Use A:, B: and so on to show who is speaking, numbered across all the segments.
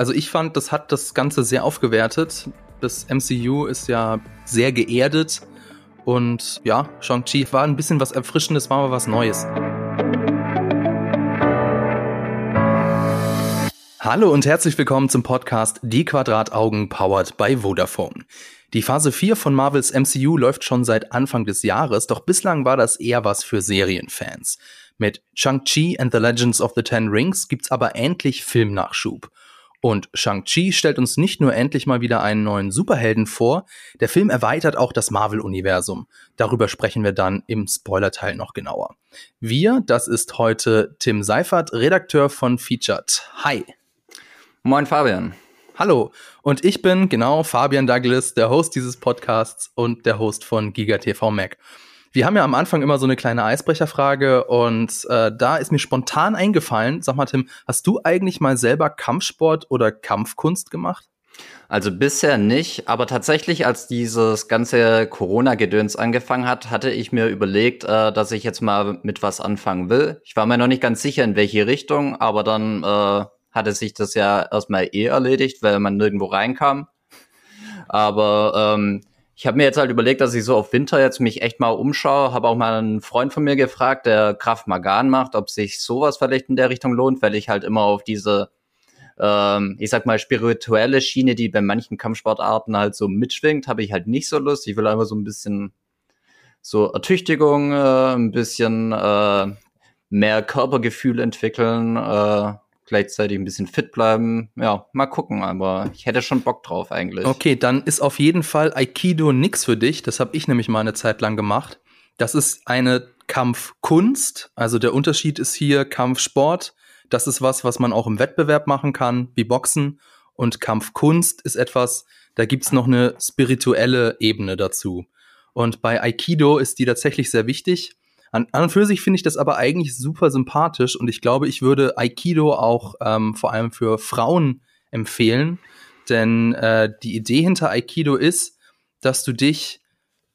A: also ich fand, das hat das Ganze sehr aufgewertet. Das MCU ist ja sehr geerdet und ja, Shang-Chi war ein bisschen was Erfrischendes, war aber was Neues. Hallo und herzlich willkommen zum Podcast Die Quadrataugen powered by Vodafone. Die Phase 4 von Marvels MCU läuft schon seit Anfang des Jahres, doch bislang war das eher was für Serienfans. Mit Shang-Chi and the Legends of the Ten Rings gibt's aber endlich Filmnachschub. Und Shang-Chi stellt uns nicht nur endlich mal wieder einen neuen Superhelden vor, der Film erweitert auch das Marvel-Universum. Darüber sprechen wir dann im Spoilerteil noch genauer. Wir, das ist heute Tim Seifert, Redakteur von Featured. Hi.
B: Moin Fabian.
A: Hallo. Und ich bin genau Fabian Douglas, der Host dieses Podcasts und der Host von GigaTV Mac. Wir haben ja am Anfang immer so eine kleine Eisbrecherfrage und äh, da ist mir spontan eingefallen, sag mal Tim, hast du eigentlich mal selber Kampfsport oder Kampfkunst gemacht?
B: Also bisher nicht, aber tatsächlich, als dieses ganze Corona-Gedöns angefangen hat, hatte ich mir überlegt, äh, dass ich jetzt mal mit was anfangen will. Ich war mir noch nicht ganz sicher, in welche Richtung, aber dann äh, hatte sich das ja erstmal eh erledigt, weil man nirgendwo reinkam. Aber ähm, ich habe mir jetzt halt überlegt, dass ich so auf Winter jetzt mich echt mal umschaue. Habe auch mal einen Freund von mir gefragt, der Kraft Magan macht, ob sich sowas vielleicht in der Richtung lohnt, weil ich halt immer auf diese, ähm, ich sag mal, spirituelle Schiene, die bei manchen Kampfsportarten halt so mitschwingt, habe ich halt nicht so Lust. Ich will einfach so ein bisschen so Ertüchtigung, äh, ein bisschen äh, mehr Körpergefühl entwickeln. Äh, gleichzeitig ein bisschen fit bleiben. Ja, mal gucken, aber ich hätte schon Bock drauf eigentlich.
A: Okay, dann ist auf jeden Fall Aikido nix für dich. Das habe ich nämlich mal eine Zeit lang gemacht. Das ist eine Kampfkunst. Also der Unterschied ist hier Kampfsport. Das ist was, was man auch im Wettbewerb machen kann, wie Boxen. Und Kampfkunst ist etwas, da gibt's noch eine spirituelle Ebene dazu. Und bei Aikido ist die tatsächlich sehr wichtig. An, an und für sich finde ich das aber eigentlich super sympathisch und ich glaube, ich würde Aikido auch ähm, vor allem für Frauen empfehlen, denn äh, die Idee hinter Aikido ist, dass du dich,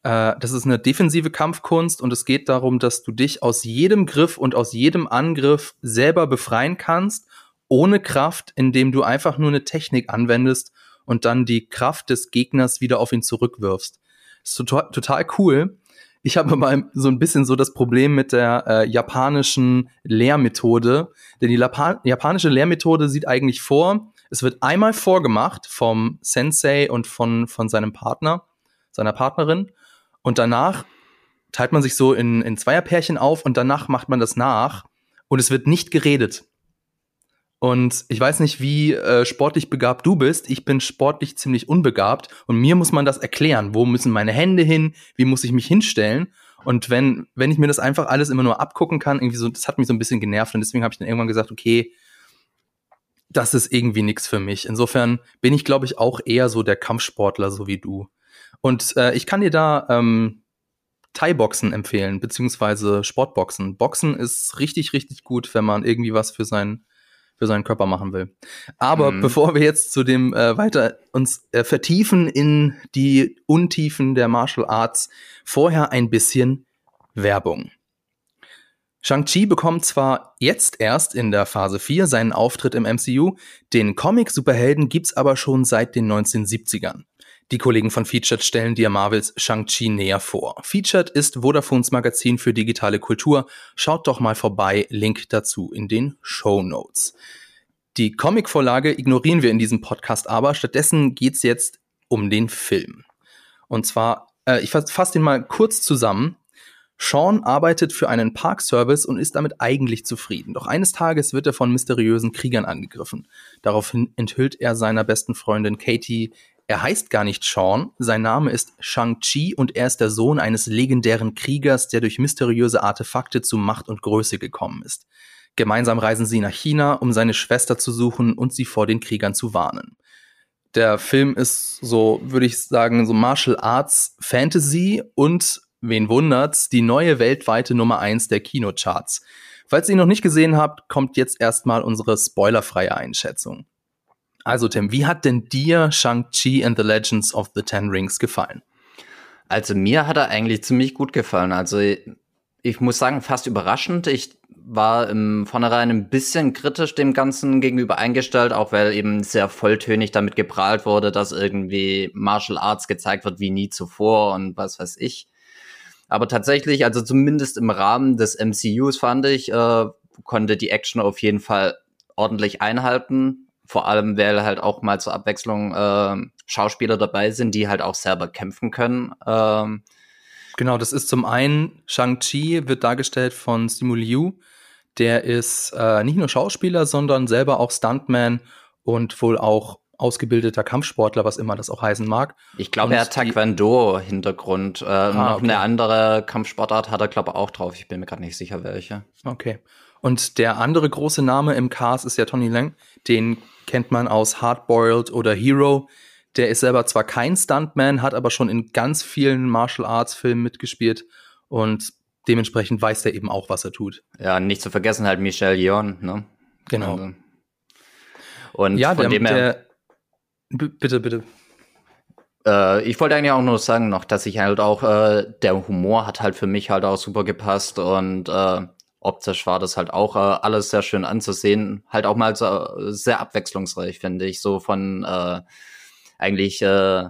A: äh, das ist eine defensive Kampfkunst und es geht darum, dass du dich aus jedem Griff und aus jedem Angriff selber befreien kannst, ohne Kraft, indem du einfach nur eine Technik anwendest und dann die Kraft des Gegners wieder auf ihn zurückwirfst. Das ist total, total cool. Ich habe mal so ein bisschen so das Problem mit der äh, japanischen Lehrmethode. Denn die Lapa japanische Lehrmethode sieht eigentlich vor, es wird einmal vorgemacht vom Sensei und von, von seinem Partner, seiner Partnerin. Und danach teilt man sich so in, in Zweierpärchen auf und danach macht man das nach. Und es wird nicht geredet. Und ich weiß nicht, wie äh, sportlich begabt du bist. Ich bin sportlich ziemlich unbegabt und mir muss man das erklären. Wo müssen meine Hände hin? Wie muss ich mich hinstellen? Und wenn, wenn ich mir das einfach alles immer nur abgucken kann, irgendwie so, das hat mich so ein bisschen genervt und deswegen habe ich dann irgendwann gesagt, okay, das ist irgendwie nichts für mich. Insofern bin ich, glaube ich, auch eher so der Kampfsportler, so wie du. Und äh, ich kann dir da ähm, Thai-Boxen empfehlen, beziehungsweise Sportboxen. Boxen ist richtig, richtig gut, wenn man irgendwie was für sein für seinen Körper machen will. Aber mhm. bevor wir jetzt zu dem äh, weiter uns äh, vertiefen in die Untiefen der Martial Arts, vorher ein bisschen Werbung. Shang-Chi bekommt zwar jetzt erst in der Phase 4 seinen Auftritt im MCU, den Comic-Superhelden gibt's aber schon seit den 1970ern. Die Kollegen von Featured stellen dir Marvels Shang-Chi näher vor. Featured ist Vodafones Magazin für digitale Kultur. Schaut doch mal vorbei, Link dazu in den Show Notes. Die Comicvorlage ignorieren wir in diesem Podcast aber. Stattdessen geht's jetzt um den Film. Und zwar, äh, ich fasse den mal kurz zusammen. Sean arbeitet für einen Parkservice und ist damit eigentlich zufrieden. Doch eines Tages wird er von mysteriösen Kriegern angegriffen. Daraufhin enthüllt er seiner besten Freundin Katie, er heißt gar nicht Sean, sein Name ist Shang-Chi und er ist der Sohn eines legendären Kriegers, der durch mysteriöse Artefakte zu Macht und Größe gekommen ist. Gemeinsam reisen sie nach China, um seine Schwester zu suchen und sie vor den Kriegern zu warnen. Der Film ist so, würde ich sagen, so Martial Arts Fantasy und, wen wundert's, die neue weltweite Nummer eins der Kinocharts. Falls ihr ihn noch nicht gesehen habt, kommt jetzt erstmal unsere spoilerfreie Einschätzung. Also Tim, wie hat denn dir Shang-Chi and the Legends of the Ten Rings gefallen?
B: Also mir hat er eigentlich ziemlich gut gefallen. Also ich muss sagen, fast überraschend. Ich war im Vornherein ein bisschen kritisch dem Ganzen gegenüber eingestellt, auch weil eben sehr volltönig damit geprahlt wurde, dass irgendwie Martial Arts gezeigt wird wie nie zuvor und was weiß ich. Aber tatsächlich, also zumindest im Rahmen des MCUs fand ich, äh, konnte die Action auf jeden Fall ordentlich einhalten. Vor allem, weil halt auch mal zur Abwechslung äh, Schauspieler dabei sind, die halt auch selber kämpfen können. Ähm,
A: genau, das ist zum einen Shang-Chi wird dargestellt von Simu Liu, der ist äh, nicht nur Schauspieler, sondern selber auch Stuntman und wohl auch ausgebildeter Kampfsportler, was immer das auch heißen mag.
B: Ich glaube, er hat Taekwondo-Hintergrund. Äh, ah, noch okay. eine andere Kampfsportart hat er, glaube ich, auch drauf. Ich bin mir gerade nicht sicher, welche.
A: Okay. Und der andere große Name im Cast ist ja Tony Lang. Den kennt man aus Hardboiled oder Hero. Der ist selber zwar kein Stuntman, hat aber schon in ganz vielen Martial Arts Filmen mitgespielt und dementsprechend weiß der eben auch, was er tut.
B: Ja, nicht zu vergessen halt Michelle Yeon, ne?
A: Genau. Also.
B: Und ja, von der, dem her.
A: Der, bitte, bitte.
B: Äh, ich wollte eigentlich auch nur sagen noch, dass ich halt auch, äh, der Humor hat halt für mich halt auch super gepasst und äh, optisch war das halt auch äh, alles sehr schön anzusehen. Halt auch mal so, sehr abwechslungsreich, finde ich. So von äh, eigentlich äh,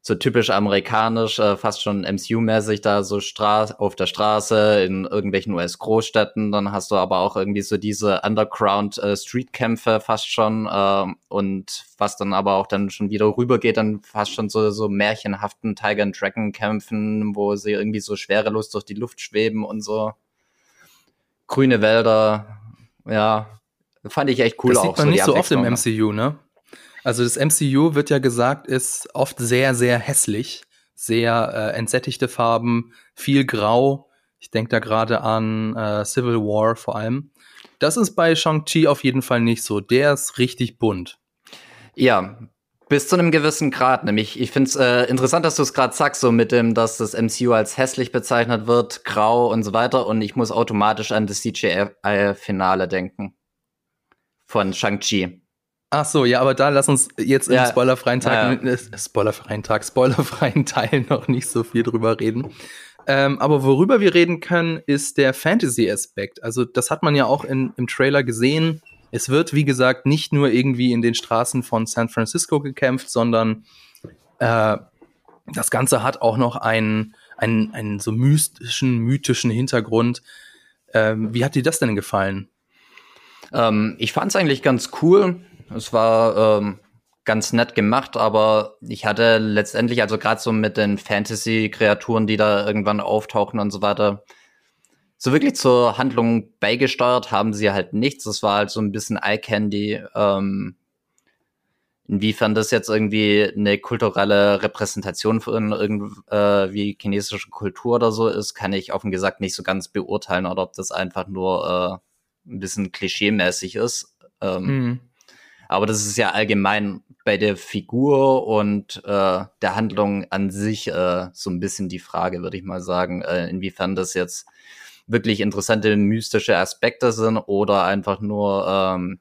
B: so typisch amerikanisch, äh, fast schon MCU-mäßig da so Stra auf der Straße in irgendwelchen US-Großstädten. Dann hast du aber auch irgendwie so diese Underground-Street-Kämpfe äh, fast schon äh, und was dann aber auch dann schon wieder rübergeht, dann fast schon so, so märchenhaften Tiger and Dragon-Kämpfen, wo sie irgendwie so schwerelos durch die Luft schweben und so. Grüne Wälder, ja, fand ich echt cool
A: das
B: auch.
A: Das sieht man so nicht so oft im MCU, ne? Also das MCU wird ja gesagt, ist oft sehr, sehr hässlich, sehr äh, entsättigte Farben, viel Grau. Ich denke da gerade an äh, Civil War vor allem. Das ist bei Shang-Chi auf jeden Fall nicht so. Der ist richtig bunt.
B: Ja, bis zu einem gewissen Grad. Nämlich, ich finde es äh, interessant, dass du es gerade sagst, so mit dem, dass das MCU als hässlich bezeichnet wird, grau und so weiter. Und ich muss automatisch an das CGI-Finale denken. Von Shang-Chi.
A: Ach so, ja, aber da lass uns jetzt ja. im spoilerfreien Tag, ja. äh, spoilerfreien Tag, spoilerfreien Teil noch nicht so viel drüber reden. Ähm, aber worüber wir reden können, ist der Fantasy-Aspekt. Also das hat man ja auch in, im Trailer gesehen. Es wird, wie gesagt, nicht nur irgendwie in den Straßen von San Francisco gekämpft, sondern äh, das Ganze hat auch noch einen, einen, einen so mystischen, mythischen Hintergrund. Ähm, wie hat dir das denn gefallen?
B: Ähm, ich fand es eigentlich ganz cool. Es war ähm, ganz nett gemacht, aber ich hatte letztendlich, also gerade so mit den Fantasy-Kreaturen, die da irgendwann auftauchen und so weiter, so wirklich zur Handlung beigesteuert haben sie halt nichts. Das war halt so ein bisschen Eye-Candy. Ähm, inwiefern das jetzt irgendwie eine kulturelle Repräsentation von irgendwie äh, chinesische Kultur oder so ist, kann ich offen gesagt nicht so ganz beurteilen oder ob das einfach nur äh, ein bisschen klischee-mäßig ist. Ähm, mhm. Aber das ist ja allgemein bei der Figur und äh, der Handlung an sich äh, so ein bisschen die Frage, würde ich mal sagen, äh, inwiefern das jetzt wirklich interessante mystische Aspekte sind oder einfach nur ähm,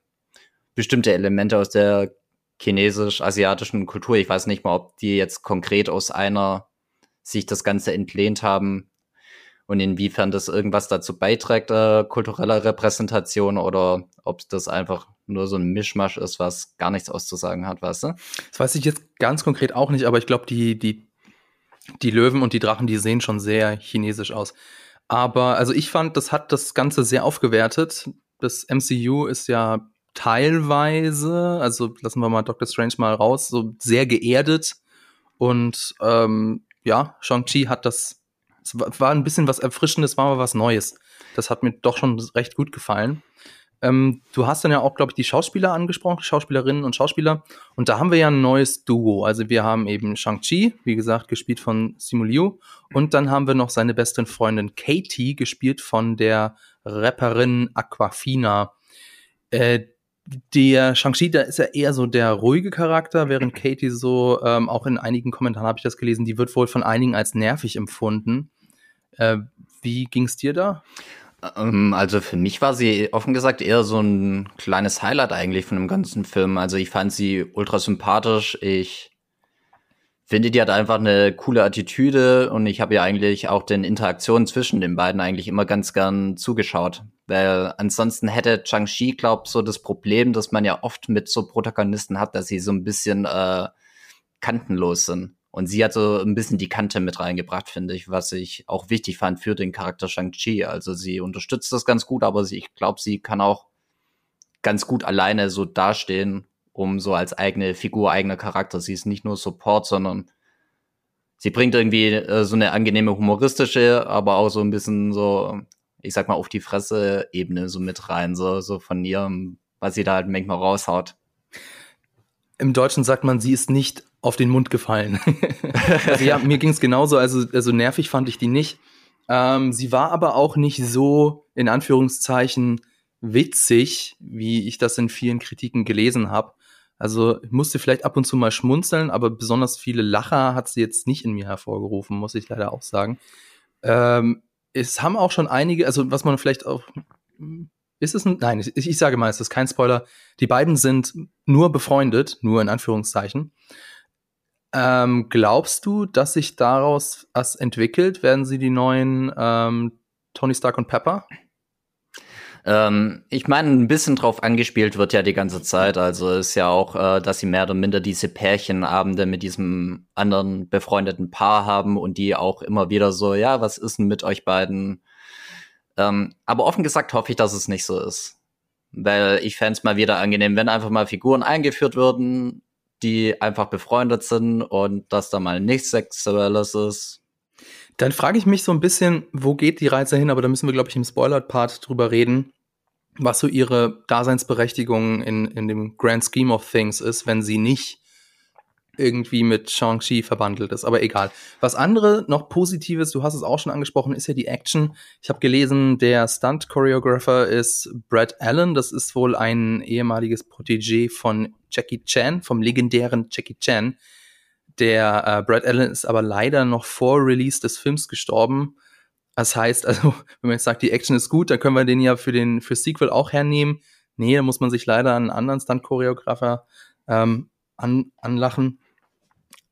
B: bestimmte Elemente aus der chinesisch-asiatischen Kultur. Ich weiß nicht mal, ob die jetzt konkret aus einer sich das Ganze entlehnt haben und inwiefern das irgendwas dazu beiträgt, äh, kultureller Repräsentation oder ob das einfach nur so ein Mischmasch ist, was gar nichts auszusagen hat, weißt du?
A: Das weiß ich jetzt ganz konkret auch nicht, aber ich glaube, die, die, die Löwen und die Drachen, die sehen schon sehr chinesisch aus. Aber also ich fand, das hat das Ganze sehr aufgewertet. Das MCU ist ja teilweise, also lassen wir mal Doctor Strange mal raus, so sehr geerdet. Und ähm, ja, Shang-Chi hat das, es war ein bisschen was Erfrischendes, war aber was Neues. Das hat mir doch schon recht gut gefallen. Ähm, du hast dann ja auch, glaube ich, die Schauspieler angesprochen, Schauspielerinnen und Schauspieler. Und da haben wir ja ein neues Duo. Also wir haben eben Shang-Chi, wie gesagt, gespielt von Simu Liu. Und dann haben wir noch seine beste Freundin Katie, gespielt von der Rapperin Aquafina. Äh, der Shang-Chi, da ist ja eher so der ruhige Charakter, während Katie so, ähm, auch in einigen Kommentaren habe ich das gelesen, die wird wohl von einigen als nervig empfunden. Äh, wie ging es dir da?
B: Ähm, also für mich war sie offen gesagt eher so ein kleines Highlight eigentlich von dem ganzen Film. Also ich fand sie ultra sympathisch. Ich finde, die hat einfach eine coole Attitüde und ich habe ja eigentlich auch den Interaktionen zwischen den beiden eigentlich immer ganz gern zugeschaut. Weil ansonsten hätte Chang-Chi, glaub, so das Problem, dass man ja oft mit so Protagonisten hat, dass sie so ein bisschen äh, kantenlos sind. Und sie hat so ein bisschen die Kante mit reingebracht, finde ich, was ich auch wichtig fand für den Charakter Shang-Chi. Also sie unterstützt das ganz gut, aber sie, ich glaube, sie kann auch ganz gut alleine so dastehen um so als eigene Figur, eigener Charakter. Sie ist nicht nur Support, sondern sie bringt irgendwie äh, so eine angenehme humoristische, aber auch so ein bisschen so, ich sag mal, auf die Fresse-Ebene so mit rein, so, so von ihr, was sie da halt manchmal raushaut.
A: Im Deutschen sagt man, sie ist nicht auf den Mund gefallen. also ja, mir ging es genauso, also, also nervig fand ich die nicht. Ähm, sie war aber auch nicht so, in Anführungszeichen, witzig, wie ich das in vielen Kritiken gelesen habe. Also musste vielleicht ab und zu mal schmunzeln, aber besonders viele Lacher hat sie jetzt nicht in mir hervorgerufen, muss ich leider auch sagen. Ähm, es haben auch schon einige, also was man vielleicht auch. Ist es ein. Nein, ich, ich sage mal, es ist kein Spoiler. Die beiden sind nur befreundet, nur in Anführungszeichen. Ähm, glaubst du, dass sich daraus was entwickelt? Werden sie die neuen ähm, Tony Stark und Pepper?
B: Ähm, ich meine, ein bisschen drauf angespielt wird ja die ganze Zeit. Also ist ja auch, äh, dass sie mehr oder minder diese Pärchenabende mit diesem anderen befreundeten Paar haben und die auch immer wieder so, ja, was ist denn mit euch beiden? Ähm, aber offen gesagt hoffe ich, dass es nicht so ist. Weil ich fände es mal wieder angenehm, wenn einfach mal Figuren eingeführt würden, die einfach befreundet sind und dass da mal nichts Sexuelles ist.
A: Dann frage ich mich so ein bisschen, wo geht die Reise hin? Aber da müssen wir, glaube ich, im Spoiler-Part drüber reden was so ihre Daseinsberechtigung in, in dem Grand Scheme of Things ist, wenn sie nicht irgendwie mit Shang-Chi verbandelt ist. Aber egal. Was andere noch Positives, du hast es auch schon angesprochen, ist ja die Action. Ich habe gelesen, der Stunt-Choreographer ist Brad Allen. Das ist wohl ein ehemaliges Protégé von Jackie Chan, vom legendären Jackie Chan. Der äh, Brad Allen ist aber leider noch vor Release des Films gestorben. Das heißt, also, wenn man jetzt sagt, die Action ist gut, dann können wir den ja für den für Sequel auch hernehmen. Nee, da muss man sich leider einen anderen Stunt-Choreografer ähm, an, anlachen.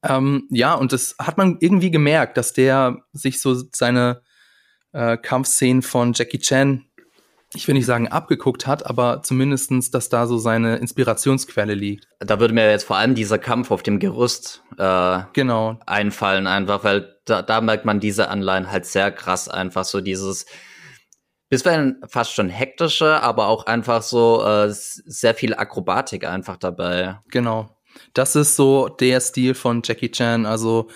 A: Ähm, ja, und das hat man irgendwie gemerkt, dass der sich so seine äh, Kampfszenen von Jackie Chan ich will nicht sagen abgeguckt hat, aber zumindestens, dass da so seine Inspirationsquelle liegt.
B: Da würde mir jetzt vor allem dieser Kampf auf dem Gerüst äh,
A: genau.
B: einfallen, einfach, weil da, da merkt man diese Anleihen halt sehr krass, einfach so dieses bisweilen fast schon hektische, aber auch einfach so äh, sehr viel Akrobatik einfach dabei.
A: Genau. Das ist so der Stil von Jackie Chan, also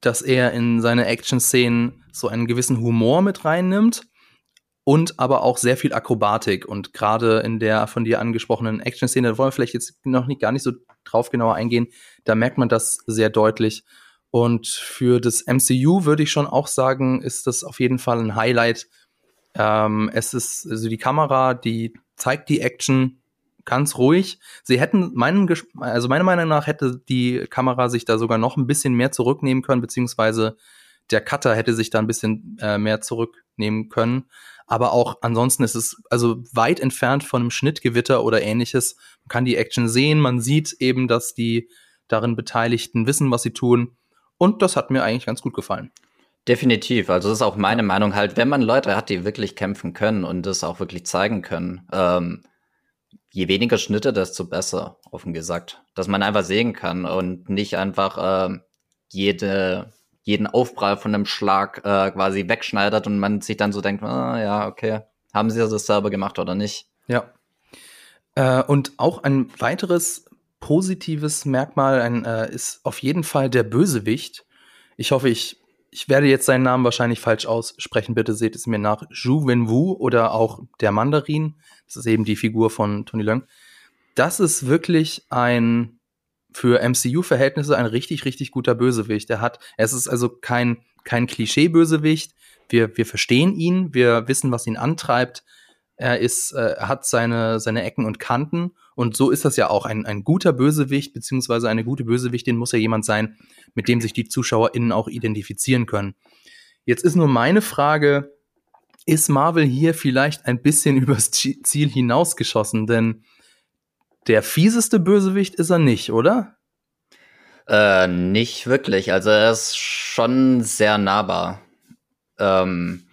A: dass er in seine Action-Szenen so einen gewissen Humor mit reinnimmt und aber auch sehr viel Akrobatik. Und gerade in der von dir angesprochenen Action-Szene, da wollen wir vielleicht jetzt noch nicht gar nicht so drauf genauer eingehen, da merkt man das sehr deutlich. Und für das MCU würde ich schon auch sagen, ist das auf jeden Fall ein Highlight. Ähm, es ist, also die Kamera, die zeigt die Action ganz ruhig. Sie hätten meinen, also meiner Meinung nach hätte die Kamera sich da sogar noch ein bisschen mehr zurücknehmen können, beziehungsweise der Cutter hätte sich da ein bisschen äh, mehr zurücknehmen können. Aber auch ansonsten ist es also weit entfernt von einem Schnittgewitter oder ähnliches. Man kann die Action sehen, man sieht eben, dass die darin Beteiligten wissen, was sie tun. Und das hat mir eigentlich ganz gut gefallen.
B: Definitiv. Also das ist auch meine Meinung halt, wenn man Leute hat, die wirklich kämpfen können und das auch wirklich zeigen können, ähm, je weniger Schnitte, desto besser, offen gesagt. Dass man einfach sehen kann und nicht einfach äh, jede jeden Aufprall von einem Schlag äh, quasi wegschneidert und man sich dann so denkt, ah, ja, okay, haben sie das selber gemacht oder nicht?
A: Ja. Äh, und auch ein weiteres positives Merkmal ein, äh, ist auf jeden Fall der Bösewicht. Ich hoffe, ich, ich werde jetzt seinen Namen wahrscheinlich falsch aussprechen. Bitte seht es mir nach. Zhu Wenwu oder auch der Mandarin. Das ist eben die Figur von Tony Leung. Das ist wirklich ein für MCU-Verhältnisse ein richtig, richtig guter Bösewicht. Er hat, es ist also kein, kein Klischee-Bösewicht. Wir, wir verstehen ihn, wir wissen, was ihn antreibt. Er ist, äh, hat seine, seine Ecken und Kanten. Und so ist das ja auch. Ein, ein guter Bösewicht, beziehungsweise eine gute Bösewichtin muss ja jemand sein, mit dem sich die ZuschauerInnen auch identifizieren können. Jetzt ist nur meine Frage, ist Marvel hier vielleicht ein bisschen übers Ziel hinausgeschossen? Denn der fieseste Bösewicht ist er nicht, oder?
B: Äh, nicht wirklich. Also er ist schon sehr nahbar. Ähm,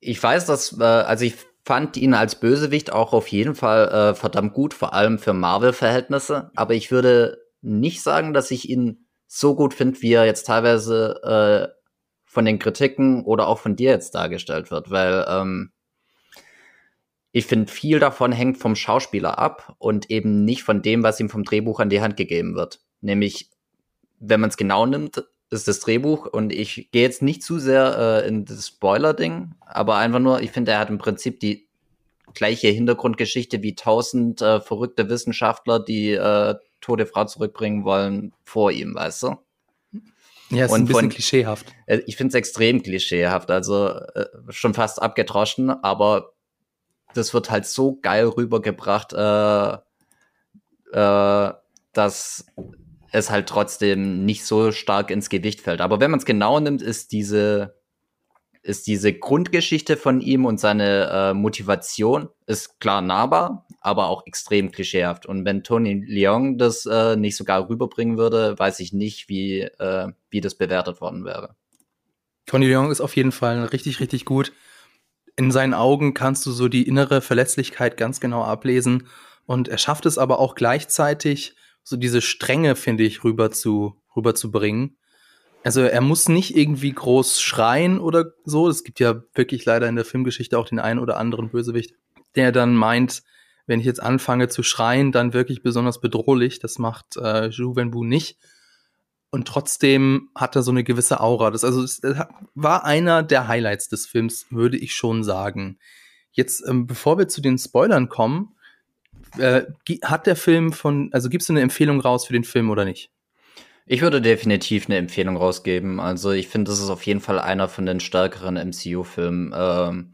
B: ich weiß, dass, äh, also ich fand ihn als Bösewicht auch auf jeden Fall äh, verdammt gut, vor allem für Marvel-Verhältnisse. Aber ich würde nicht sagen, dass ich ihn so gut finde, wie er jetzt teilweise äh, von den Kritiken oder auch von dir jetzt dargestellt wird, weil ähm, ich finde, viel davon hängt vom Schauspieler ab und eben nicht von dem, was ihm vom Drehbuch an die Hand gegeben wird. Nämlich, wenn man es genau nimmt, ist das Drehbuch und ich gehe jetzt nicht zu sehr äh, in das Spoiler-Ding, aber einfach nur, ich finde, er hat im Prinzip die gleiche Hintergrundgeschichte wie tausend äh, verrückte Wissenschaftler, die äh, tote Frau zurückbringen wollen, vor ihm, weißt du?
A: Ja, ist und ein bisschen von, klischeehaft.
B: Äh, ich finde es extrem klischeehaft, also äh, schon fast abgedroschen, aber das wird halt so geil rübergebracht, äh, äh, dass es halt trotzdem nicht so stark ins Gewicht fällt. Aber wenn man es genau nimmt, ist diese ist diese Grundgeschichte von ihm und seine äh, Motivation ist klar nahbar, aber auch extrem klischeehaft. Und wenn Tony Leung das äh, nicht sogar rüberbringen würde, weiß ich nicht, wie, äh, wie das bewertet worden wäre.
A: Tony Leung ist auf jeden Fall richtig, richtig gut in seinen Augen kannst du so die innere Verletzlichkeit ganz genau ablesen. Und er schafft es aber auch gleichzeitig, so diese Strenge, finde ich, rüber zu, rüber zu bringen. Also er muss nicht irgendwie groß schreien oder so. Es gibt ja wirklich leider in der Filmgeschichte auch den einen oder anderen Bösewicht, der dann meint, wenn ich jetzt anfange zu schreien, dann wirklich besonders bedrohlich. Das macht äh, Zhu Wenbu nicht und trotzdem hat er so eine gewisse Aura. Das also es war einer der Highlights des Films, würde ich schon sagen. Jetzt, ähm, bevor wir zu den Spoilern kommen, äh, hat der Film von, also gibst du eine Empfehlung raus für den Film oder nicht?
B: Ich würde definitiv eine Empfehlung rausgeben. Also ich finde, das ist auf jeden Fall einer von den stärkeren MCU-Filmen. Ähm,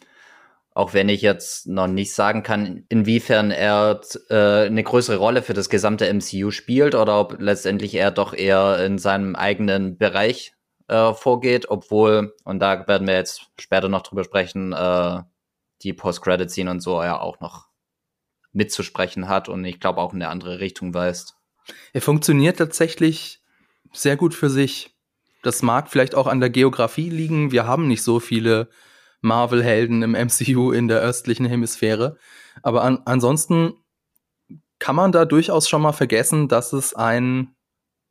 B: auch wenn ich jetzt noch nicht sagen kann, inwiefern er äh, eine größere Rolle für das gesamte MCU spielt oder ob letztendlich er doch eher in seinem eigenen Bereich äh, vorgeht, obwohl, und da werden wir jetzt später noch drüber sprechen, äh, die Post-Credit-Scene und so er auch noch mitzusprechen hat und ich glaube auch in eine andere Richtung weist.
A: Er funktioniert tatsächlich sehr gut für sich. Das mag vielleicht auch an der Geografie liegen. Wir haben nicht so viele Marvel-Helden im MCU in der östlichen Hemisphäre. Aber an, ansonsten kann man da durchaus schon mal vergessen, dass es ein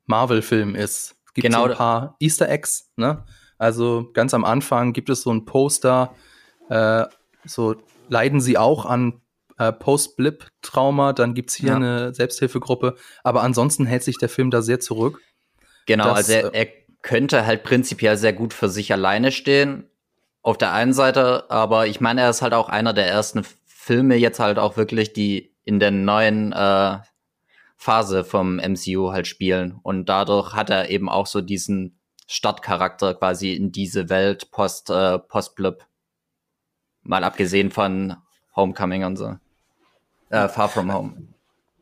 A: Marvel-Film ist. Es gibt genau. so ein paar Easter Eggs, ne? Also ganz am Anfang gibt es so ein Poster, äh, so leiden sie auch an äh, Post-Blip-Trauma, dann gibt's hier ja. eine Selbsthilfegruppe, aber ansonsten hält sich der Film da sehr zurück.
B: Genau, dass, also er, er könnte halt prinzipiell sehr gut für sich alleine stehen, auf der einen Seite, aber ich meine, er ist halt auch einer der ersten Filme jetzt halt auch wirklich, die in der neuen äh, Phase vom MCU halt spielen. Und dadurch hat er eben auch so diesen Stadtcharakter quasi in diese Welt post äh, post -Blip. Mal abgesehen von Homecoming und so. Äh, Far From Home.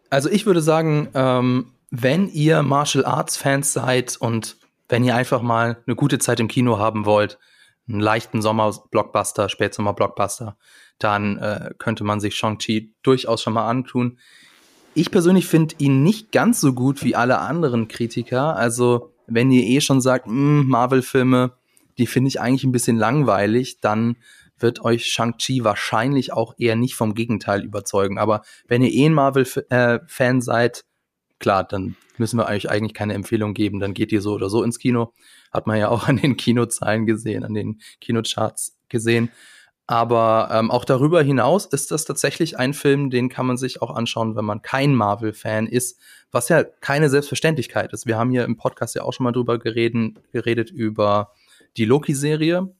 A: Also ich würde sagen, ähm, wenn ihr Martial Arts Fans seid und wenn ihr einfach mal eine gute Zeit im Kino haben wollt, einen leichten Sommer-Blockbuster, Spätsommer-Blockbuster, dann äh, könnte man sich Shang-Chi durchaus schon mal antun. Ich persönlich finde ihn nicht ganz so gut wie alle anderen Kritiker. Also, wenn ihr eh schon sagt, hm, Marvel-Filme, die finde ich eigentlich ein bisschen langweilig, dann wird euch Shang-Chi wahrscheinlich auch eher nicht vom Gegenteil überzeugen. Aber wenn ihr eh ein Marvel-Fan äh, seid, klar, dann müssen wir euch eigentlich keine Empfehlung geben, dann geht ihr so oder so ins Kino. Hat man ja auch an den Kinozahlen gesehen, an den Kinocharts gesehen. Aber ähm, auch darüber hinaus ist das tatsächlich ein Film, den kann man sich auch anschauen, wenn man kein Marvel-Fan ist, was ja keine Selbstverständlichkeit ist. Wir haben hier im Podcast ja auch schon mal drüber gereden, geredet über die Loki-Serie.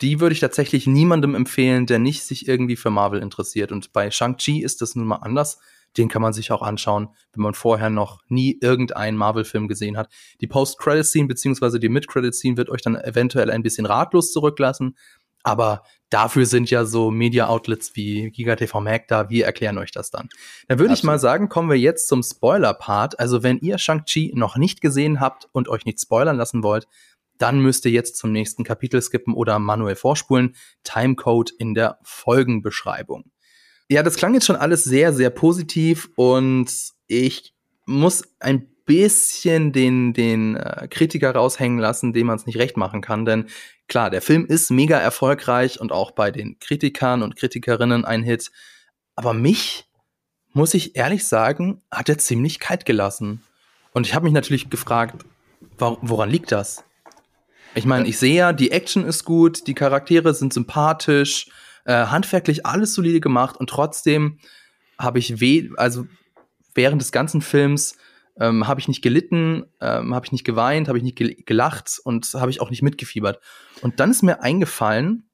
A: Die würde ich tatsächlich niemandem empfehlen, der nicht sich irgendwie für Marvel interessiert. Und bei Shang-Chi ist das nun mal anders den kann man sich auch anschauen, wenn man vorher noch nie irgendeinen Marvel-Film gesehen hat. Die Post-Credit-Scene beziehungsweise die Mid-Credit-Scene wird euch dann eventuell ein bisschen ratlos zurücklassen. Aber dafür sind ja so Media-Outlets wie GigaTV Mac da. Wir erklären euch das dann. Dann würde ich mal sagen, kommen wir jetzt zum Spoiler-Part. Also wenn ihr Shang-Chi noch nicht gesehen habt und euch nicht spoilern lassen wollt, dann müsst ihr jetzt zum nächsten Kapitel skippen oder manuell vorspulen. Timecode in der Folgenbeschreibung. Ja, das klang jetzt schon alles sehr, sehr positiv und ich muss ein bisschen den, den äh, Kritiker raushängen lassen, dem man es nicht recht machen kann. Denn klar, der Film ist mega erfolgreich und auch bei den Kritikern und Kritikerinnen ein Hit. Aber mich, muss ich ehrlich sagen, hat er ziemlich kalt gelassen. Und ich habe mich natürlich gefragt, woran liegt das? Ich meine, ich sehe ja, die Action ist gut, die Charaktere sind sympathisch, äh, handwerklich alles solide gemacht und trotzdem habe ich weh, also während des ganzen Films ähm, habe ich nicht gelitten, ähm, habe ich nicht geweint, habe ich nicht gelacht und habe ich auch nicht mitgefiebert. Und dann ist mir eingefallen,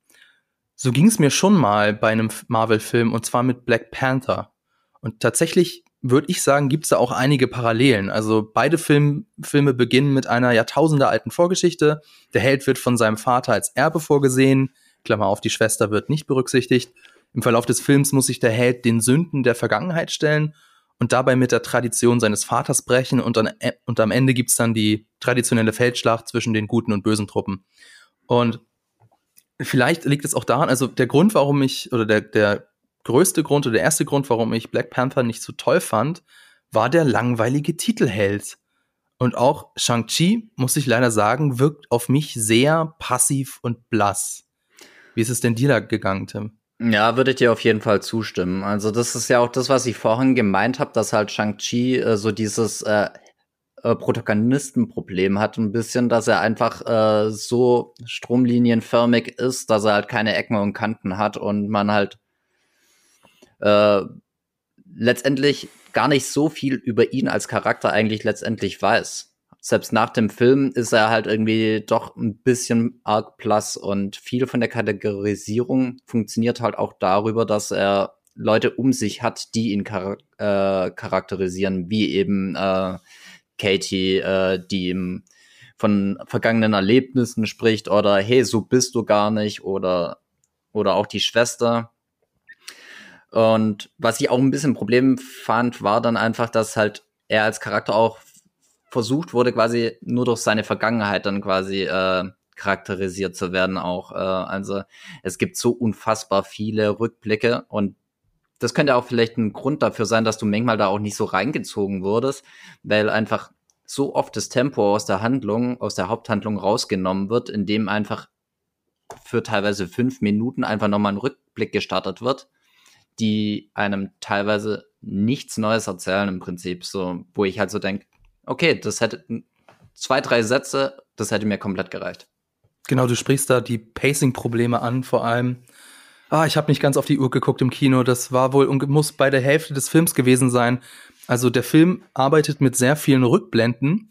A: so ging es mir schon mal bei einem Marvel-Film und zwar mit Black Panther. Und tatsächlich würde ich sagen, gibt es da auch einige Parallelen. Also beide Film, Filme beginnen mit einer jahrtausendealten Vorgeschichte. Der Held wird von seinem Vater als Erbe vorgesehen. Klammer auf, die Schwester wird nicht berücksichtigt. Im Verlauf des Films muss sich der Held den Sünden der Vergangenheit stellen und dabei mit der Tradition seines Vaters brechen und, dann, und am Ende gibt's dann die traditionelle Feldschlacht zwischen den guten und bösen Truppen. Und vielleicht liegt es auch daran, also der Grund, warum ich, oder der, der größte Grund oder der erste Grund, warum ich Black Panther nicht so toll fand, war der langweilige Titelheld. Und auch Shang-Chi, muss ich leider sagen, wirkt auf mich sehr passiv und blass. Wie ist es denn dir da gegangen, Tim?
B: Ja, würde ich dir auf jeden Fall zustimmen. Also das ist ja auch das, was ich vorhin gemeint habe, dass halt Shang-Chi äh, so dieses äh, äh, Protagonistenproblem hat, ein bisschen, dass er einfach äh, so stromlinienförmig ist, dass er halt keine Ecken und Kanten hat und man halt äh, letztendlich gar nicht so viel über ihn als Charakter eigentlich letztendlich weiß selbst nach dem Film ist er halt irgendwie doch ein bisschen arg plus und viel von der Kategorisierung funktioniert halt auch darüber, dass er Leute um sich hat, die ihn char äh, charakterisieren, wie eben äh, Katie, äh, die ihm von vergangenen Erlebnissen spricht oder hey, so bist du gar nicht oder oder auch die Schwester. Und was ich auch ein bisschen Problem fand, war dann einfach, dass halt er als Charakter auch versucht wurde, quasi nur durch seine Vergangenheit dann quasi äh, charakterisiert zu werden auch. Äh, also es gibt so unfassbar viele Rückblicke und das könnte auch vielleicht ein Grund dafür sein, dass du manchmal da auch nicht so reingezogen wurdest, weil einfach so oft das Tempo aus der Handlung, aus der Haupthandlung rausgenommen wird, indem einfach für teilweise fünf Minuten einfach nochmal ein Rückblick gestartet wird, die einem teilweise nichts Neues erzählen im Prinzip, so, wo ich halt so denke, okay, das hätte zwei, drei Sätze, das hätte mir komplett gereicht.
A: Genau, du sprichst da die Pacing-Probleme an, vor allem. Ah, ich habe nicht ganz auf die Uhr geguckt im Kino. Das war wohl und muss bei der Hälfte des Films gewesen sein. Also der Film arbeitet mit sehr vielen Rückblenden,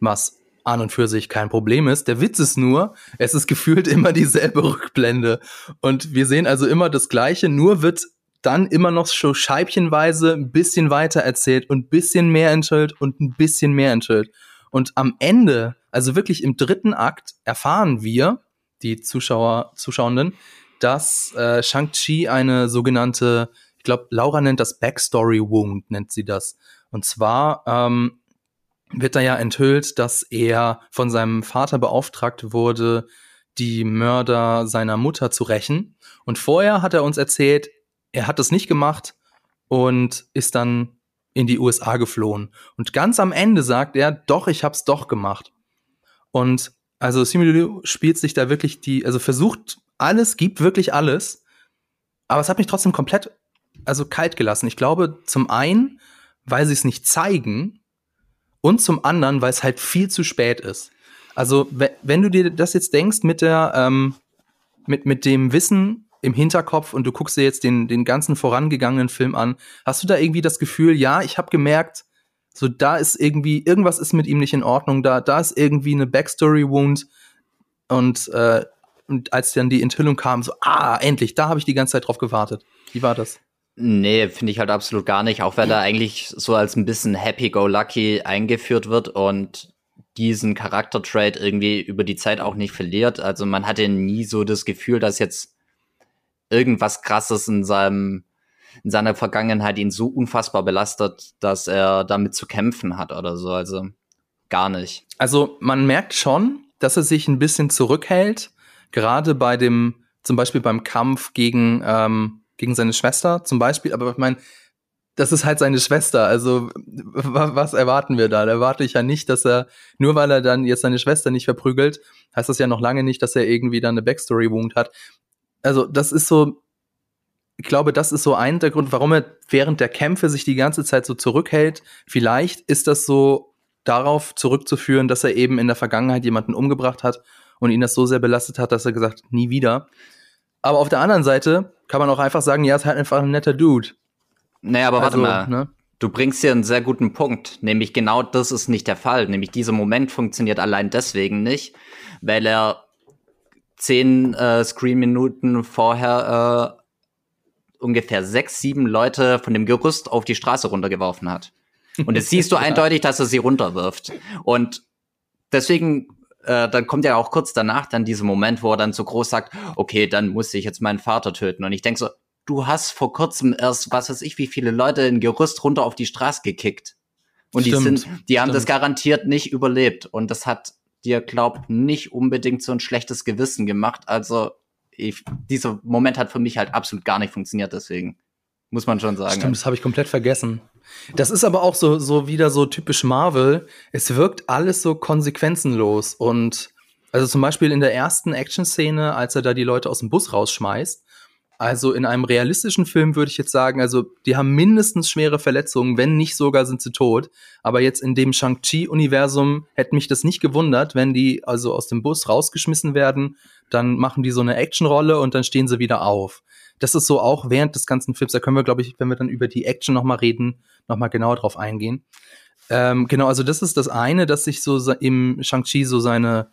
A: was an und für sich kein Problem ist. Der Witz ist nur, es ist gefühlt immer dieselbe Rückblende. Und wir sehen also immer das Gleiche, nur wird dann immer noch so scheibchenweise ein bisschen weiter erzählt und ein bisschen mehr enthüllt und ein bisschen mehr enthüllt. Und am Ende, also wirklich im dritten Akt, erfahren wir, die Zuschauer, Zuschauenden, dass äh, Shang-Chi eine sogenannte, ich glaube, Laura nennt das Backstory Wound, nennt sie das. Und zwar ähm, wird da ja enthüllt, dass er von seinem Vater beauftragt wurde, die Mörder seiner Mutter zu rächen. Und vorher hat er uns erzählt, er hat das nicht gemacht und ist dann in die USA geflohen. Und ganz am Ende sagt er, doch, ich hab's doch gemacht. Und also Simu spielt sich da wirklich die, also versucht alles, gibt wirklich alles. Aber es hat mich trotzdem komplett, also kalt gelassen. Ich glaube, zum einen, weil sie es nicht zeigen und zum anderen, weil es halt viel zu spät ist. Also, wenn du dir das jetzt denkst mit der, ähm, mit, mit dem Wissen, im Hinterkopf und du guckst dir jetzt den, den ganzen vorangegangenen Film an, hast du da irgendwie das Gefühl, ja, ich habe gemerkt, so da ist irgendwie, irgendwas ist mit ihm nicht in Ordnung, da, da ist irgendwie eine Backstory-Wound und, äh, und als dann die Enthüllung kam, so, ah, endlich, da habe ich die ganze Zeit drauf gewartet. Wie war das?
B: Nee, finde ich halt absolut gar nicht, auch wenn er eigentlich so als ein bisschen happy-go-lucky eingeführt wird und diesen Charakter-Trade irgendwie über die Zeit auch nicht verliert. Also man hatte nie so das Gefühl, dass jetzt irgendwas krasses in seinem in seiner Vergangenheit ihn so unfassbar belastet, dass er damit zu kämpfen hat oder so. Also gar nicht.
A: Also man merkt schon, dass er sich ein bisschen zurückhält, gerade bei dem, zum Beispiel beim Kampf gegen, ähm, gegen seine Schwester zum Beispiel. Aber ich meine, das ist halt seine Schwester. Also, was erwarten wir da? Da erwarte ich ja nicht, dass er, nur weil er dann jetzt seine Schwester nicht verprügelt, heißt das ja noch lange nicht, dass er irgendwie dann eine Backstory-Wound hat. Also, das ist so, ich glaube, das ist so ein der Grund, warum er während der Kämpfe sich die ganze Zeit so zurückhält. Vielleicht ist das so darauf zurückzuführen, dass er eben in der Vergangenheit jemanden umgebracht hat und ihn das so sehr belastet hat, dass er gesagt, nie wieder. Aber auf der anderen Seite kann man auch einfach sagen, ja, ist halt einfach ein netter Dude.
B: Naja, aber also, warte mal. Ne? Du bringst hier einen sehr guten Punkt, nämlich genau das ist nicht der Fall. Nämlich dieser Moment funktioniert allein deswegen nicht, weil er zehn äh, Screen-Minuten vorher äh, ungefähr sechs, sieben Leute von dem Gerüst auf die Straße runtergeworfen hat. Und jetzt siehst du eindeutig, dass er sie runterwirft. Und deswegen, äh, dann kommt ja auch kurz danach dann dieser Moment, wo er dann so groß sagt, okay, dann muss ich jetzt meinen Vater töten. Und ich denk so, du hast vor kurzem erst, was weiß ich, wie viele Leute in Gerüst runter auf die Straße gekickt. Und stimmt, die sind, die haben das garantiert nicht überlebt. Und das hat dir, glaub, nicht unbedingt so ein schlechtes Gewissen gemacht. Also, ich, dieser Moment hat für mich halt absolut gar nicht funktioniert, deswegen. Muss man schon sagen.
A: Stimmt, das habe ich komplett vergessen. Das ist aber auch so, so wieder so typisch Marvel. Es wirkt alles so konsequenzenlos und also zum Beispiel in der ersten Action-Szene, als er da die Leute aus dem Bus rausschmeißt, also in einem realistischen Film würde ich jetzt sagen, also die haben mindestens schwere Verletzungen, wenn nicht sogar sind sie tot. Aber jetzt in dem Shang-Chi-Universum hätte mich das nicht gewundert, wenn die also aus dem Bus rausgeschmissen werden, dann machen die so eine Actionrolle und dann stehen sie wieder auf. Das ist so auch während des ganzen Films, da können wir, glaube ich, wenn wir dann über die Action nochmal reden, nochmal genauer drauf eingehen. Ähm, genau, also das ist das eine, dass ich so im Shang-Chi so seine,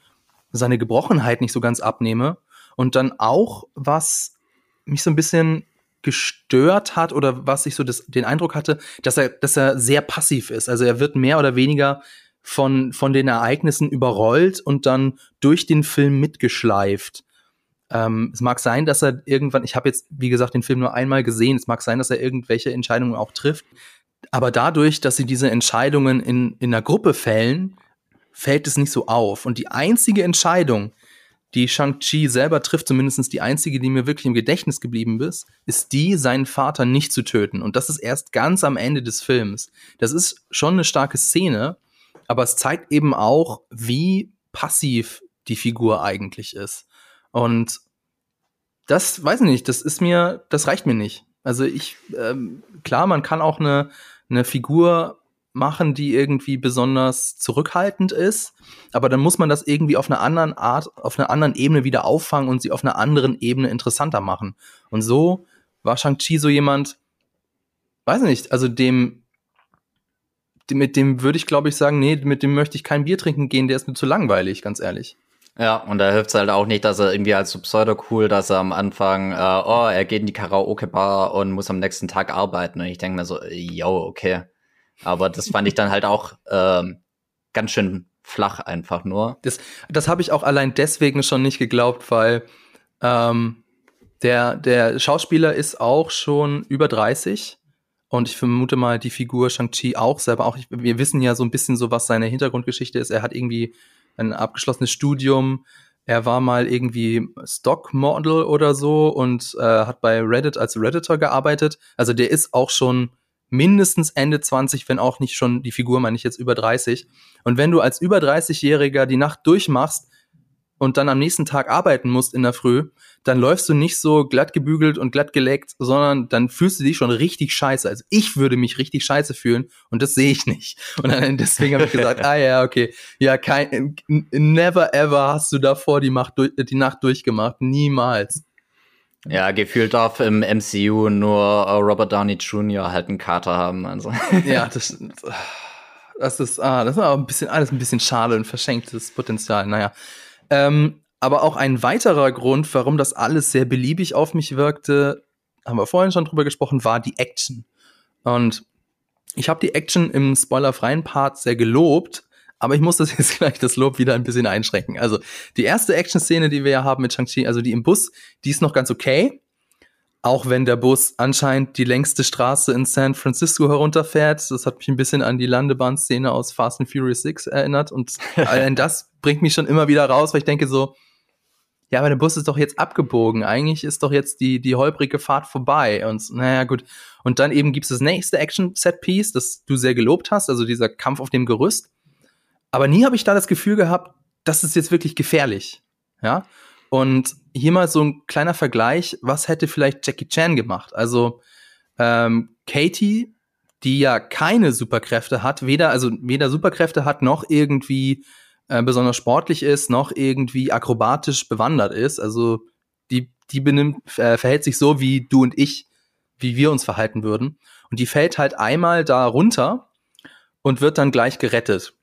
A: seine Gebrochenheit nicht so ganz abnehme. Und dann auch, was mich so ein bisschen gestört hat oder was ich so das, den Eindruck hatte, dass er, dass er sehr passiv ist. Also er wird mehr oder weniger von, von den Ereignissen überrollt und dann durch den Film mitgeschleift. Ähm, es mag sein, dass er irgendwann, ich habe jetzt, wie gesagt, den Film nur einmal gesehen, es mag sein, dass er irgendwelche Entscheidungen auch trifft. Aber dadurch, dass sie diese Entscheidungen in, in einer Gruppe fällen, fällt es nicht so auf. Und die einzige Entscheidung, die Shang-Chi selber trifft, zumindest die einzige, die mir wirklich im Gedächtnis geblieben ist, ist die, seinen Vater nicht zu töten. Und das ist erst ganz am Ende des Films. Das ist schon eine starke Szene, aber es zeigt eben auch, wie passiv die Figur eigentlich ist. Und das weiß ich nicht, das ist mir, das reicht mir nicht. Also ich, ähm, klar, man kann auch eine, eine Figur machen, die irgendwie besonders zurückhaltend ist. Aber dann muss man das irgendwie auf einer anderen Art, auf einer anderen Ebene wieder auffangen und sie auf einer anderen Ebene interessanter machen. Und so war Shang-Chi so jemand, weiß nicht, also dem, mit dem würde ich glaube ich sagen, nee, mit dem möchte ich kein Bier trinken gehen, der ist mir zu langweilig, ganz ehrlich.
B: Ja, und da hilft es halt auch nicht, dass er irgendwie als so pseudo-cool, dass er am Anfang, äh, oh, er geht in die Karaoke-Bar und muss am nächsten Tag arbeiten. Und ich denke mir so, yo, okay. Aber das fand ich dann halt auch ähm, ganz schön flach einfach nur.
A: Das, das habe ich auch allein deswegen schon nicht geglaubt, weil ähm, der, der Schauspieler ist auch schon über 30 und ich vermute mal, die Figur Shang-Chi auch selber auch. Wir wissen ja so ein bisschen so, was seine Hintergrundgeschichte ist. Er hat irgendwie ein abgeschlossenes Studium. Er war mal irgendwie Stockmodel oder so und äh, hat bei Reddit als Redditor gearbeitet. Also der ist auch schon mindestens Ende 20, wenn auch nicht schon die Figur, meine ich jetzt über 30. Und wenn du als über 30-Jähriger die Nacht durchmachst und dann am nächsten Tag arbeiten musst in der Früh, dann läufst du nicht so glatt gebügelt und glatt geleckt, sondern dann fühlst du dich schon richtig scheiße. Also ich würde mich richtig scheiße fühlen und das sehe ich nicht. Und dann deswegen habe ich gesagt, ah ja, okay, ja, kein, never ever hast du davor die, Macht, die Nacht durchgemacht, niemals.
B: Ja, gefühlt darf im MCU nur äh, Robert Downey Jr. halt einen Kater haben. Also.
A: Ja, das, das ist, ah, das ist aber ein bisschen, alles ein bisschen schade und verschenktes Potenzial. Naja. Ähm, aber auch ein weiterer Grund, warum das alles sehr beliebig auf mich wirkte, haben wir vorhin schon drüber gesprochen, war die Action. Und ich habe die Action im spoilerfreien Part sehr gelobt, aber ich muss das jetzt gleich das Lob wieder ein bisschen einschränken. Also die erste Action-Szene, die wir ja haben mit Shang-Chi, also die im Bus, die ist noch ganz okay. Auch wenn der Bus anscheinend die längste Straße in San Francisco herunterfährt. Das hat mich ein bisschen an die Landebahn-Szene aus Fast and Furious 6 erinnert. Und allein das bringt mich schon immer wieder raus, weil ich denke so, ja, aber der Bus ist doch jetzt abgebogen. Eigentlich ist doch jetzt die, die holprige Fahrt vorbei. Und naja, gut. Und dann eben gibt's das nächste Action-Set-Piece, das du sehr gelobt hast, also dieser Kampf auf dem Gerüst. Aber nie habe ich da das Gefühl gehabt, das ist jetzt wirklich gefährlich. Ja. Und hier mal so ein kleiner Vergleich, was hätte vielleicht Jackie Chan gemacht? Also ähm, Katie, die ja keine Superkräfte hat, weder, also weder Superkräfte hat, noch irgendwie äh, besonders sportlich ist, noch irgendwie akrobatisch bewandert ist. Also die, die benimmt, äh, verhält sich so wie du und ich, wie wir uns verhalten würden. Und die fällt halt einmal da runter und wird dann gleich gerettet.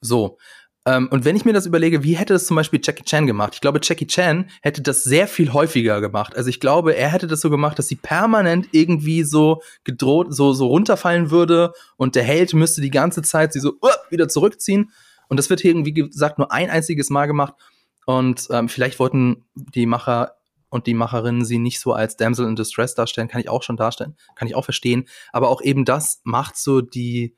A: So. Ähm, und wenn ich mir das überlege, wie hätte das zum Beispiel Jackie Chan gemacht? Ich glaube, Jackie Chan hätte das sehr viel häufiger gemacht. Also ich glaube, er hätte das so gemacht, dass sie permanent irgendwie so gedroht, so, so runterfallen würde und der Held müsste die ganze Zeit sie so uh, wieder zurückziehen. Und das wird hier, wie gesagt, nur ein einziges Mal gemacht. Und ähm, vielleicht wollten die Macher und die Macherinnen sie nicht so als Damsel in Distress darstellen, kann ich auch schon darstellen, kann ich auch verstehen. Aber auch eben das macht so die,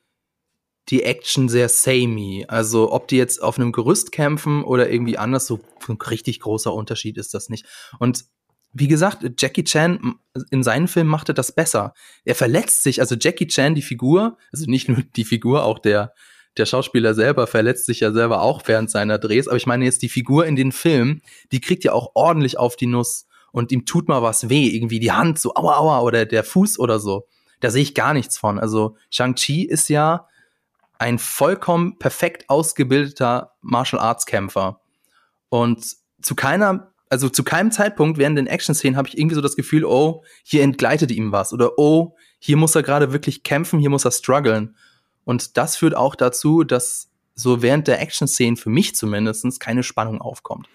A: die Action sehr samey. Also ob die jetzt auf einem Gerüst kämpfen oder irgendwie anders, so ein richtig großer Unterschied ist das nicht. Und wie gesagt, Jackie Chan in seinen Filmen machte das besser. Er verletzt sich, also Jackie Chan, die Figur, also nicht nur die Figur, auch der, der Schauspieler selber verletzt sich ja selber auch während seiner Drehs. Aber ich meine jetzt die Figur in den Filmen, die kriegt ja auch ordentlich auf die Nuss und ihm tut mal was weh, irgendwie die Hand so aua aua oder der Fuß oder so. Da sehe ich gar nichts von. Also Shang-Chi ist ja ein vollkommen perfekt ausgebildeter Martial Arts Kämpfer. Und zu keiner, also zu keinem Zeitpunkt während den Action-Szenen habe ich irgendwie so das Gefühl, oh, hier entgleitet ihm was oder oh, hier muss er gerade wirklich kämpfen, hier muss er strugglen. Und das führt auch dazu, dass so während der Action-Szenen für mich zumindest keine Spannung aufkommt.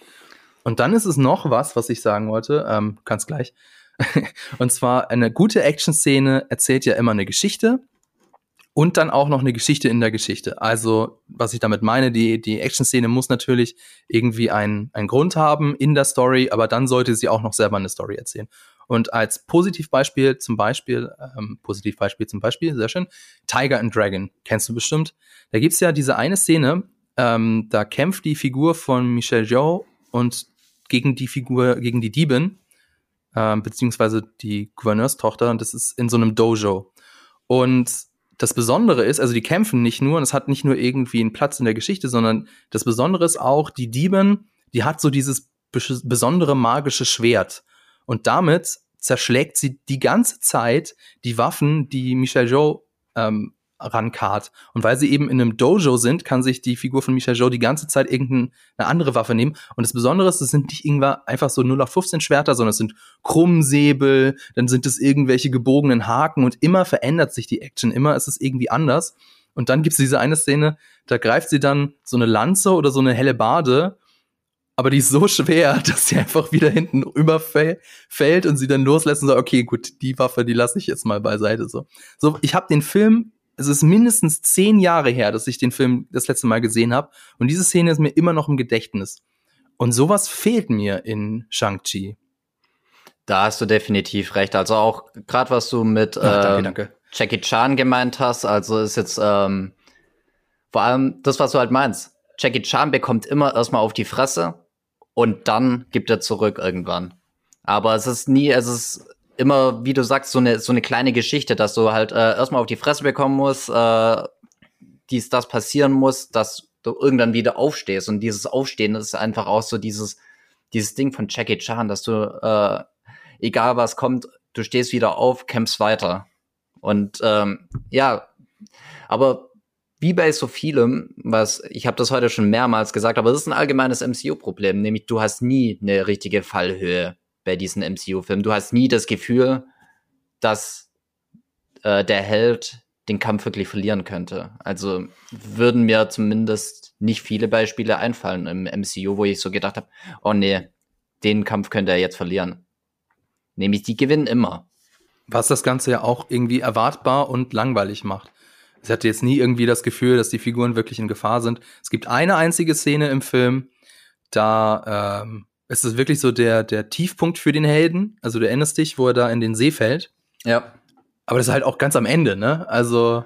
A: Und dann ist es noch was, was ich sagen wollte, ähm, ganz gleich. und zwar eine gute Action-Szene erzählt ja immer eine Geschichte und dann auch noch eine Geschichte in der Geschichte. Also, was ich damit meine, die, die Action-Szene muss natürlich irgendwie einen, einen Grund haben in der Story, aber dann sollte sie auch noch selber eine Story erzählen. Und als Positivbeispiel zum Beispiel, ähm, Positivbeispiel zum Beispiel, sehr schön, Tiger and Dragon, kennst du bestimmt. Da gibt's ja diese eine Szene, ähm, da kämpft die Figur von Michelle Yeoh und gegen die Figur, gegen die Diebin, ähm, beziehungsweise die Gouverneurstochter, und das ist in so einem Dojo. Und das Besondere ist, also die kämpfen nicht nur, und es hat nicht nur irgendwie einen Platz in der Geschichte, sondern das Besondere ist auch, die Diebin, die hat so dieses besondere magische Schwert. Und damit zerschlägt sie die ganze Zeit die Waffen, die Michelle Joe ähm, rankarrt. Und weil sie eben in einem Dojo sind, kann sich die Figur von Michelle Joe die ganze Zeit irgendeine andere Waffe nehmen. Und das Besondere ist, es sind nicht irgendwann einfach so 0 auf 15 Schwerter, sondern es sind Krummsäbel, dann sind es irgendwelche gebogenen Haken und immer verändert sich die Action, immer ist es irgendwie anders. Und dann gibt es diese eine Szene, da greift sie dann so eine Lanze oder so eine helle Bade aber die ist so schwer, dass sie einfach wieder hinten überfällt und sie dann loslässt und sagt, okay, gut, die Waffe, die lasse ich jetzt mal beiseite. So, so ich habe den Film es ist mindestens zehn Jahre her, dass ich den Film das letzte Mal gesehen habe. Und diese Szene ist mir immer noch im Gedächtnis. Und sowas fehlt mir in Shang-Chi.
B: Da hast du definitiv recht. Also auch gerade was du mit Ach, danke, ähm, danke. Jackie Chan gemeint hast, also ist jetzt ähm, vor allem das, was du halt meinst. Jackie Chan bekommt immer erstmal auf die Fresse und dann gibt er zurück irgendwann. Aber es ist nie, es ist immer, wie du sagst, so eine, so eine kleine Geschichte, dass du halt äh, erstmal auf die Fresse bekommen musst, äh, dies, das passieren muss, dass du irgendwann wieder aufstehst. Und dieses Aufstehen ist einfach auch so dieses, dieses Ding von Jackie Chan, dass du, äh, egal was kommt, du stehst wieder auf, kämpfst weiter. Und ähm, ja, aber wie bei so vielem, was ich habe das heute schon mehrmals gesagt, aber es ist ein allgemeines MCU-Problem, nämlich du hast nie eine richtige Fallhöhe bei diesen MCU-Filmen. Du hast nie das Gefühl, dass äh, der Held den Kampf wirklich verlieren könnte. Also würden mir zumindest nicht viele Beispiele einfallen im MCU, wo ich so gedacht habe, oh nee, den Kampf könnte er jetzt verlieren. Nämlich die gewinnen immer.
A: Was das Ganze ja auch irgendwie erwartbar und langweilig macht. Ich hatte jetzt nie irgendwie das Gefühl, dass die Figuren wirklich in Gefahr sind. Es gibt eine einzige Szene im Film, da ähm, es ist wirklich so der, der Tiefpunkt für den Helden. Also du erinnerst dich, wo er da in den See fällt.
B: Ja.
A: Aber das ist halt auch ganz am Ende, ne? Also.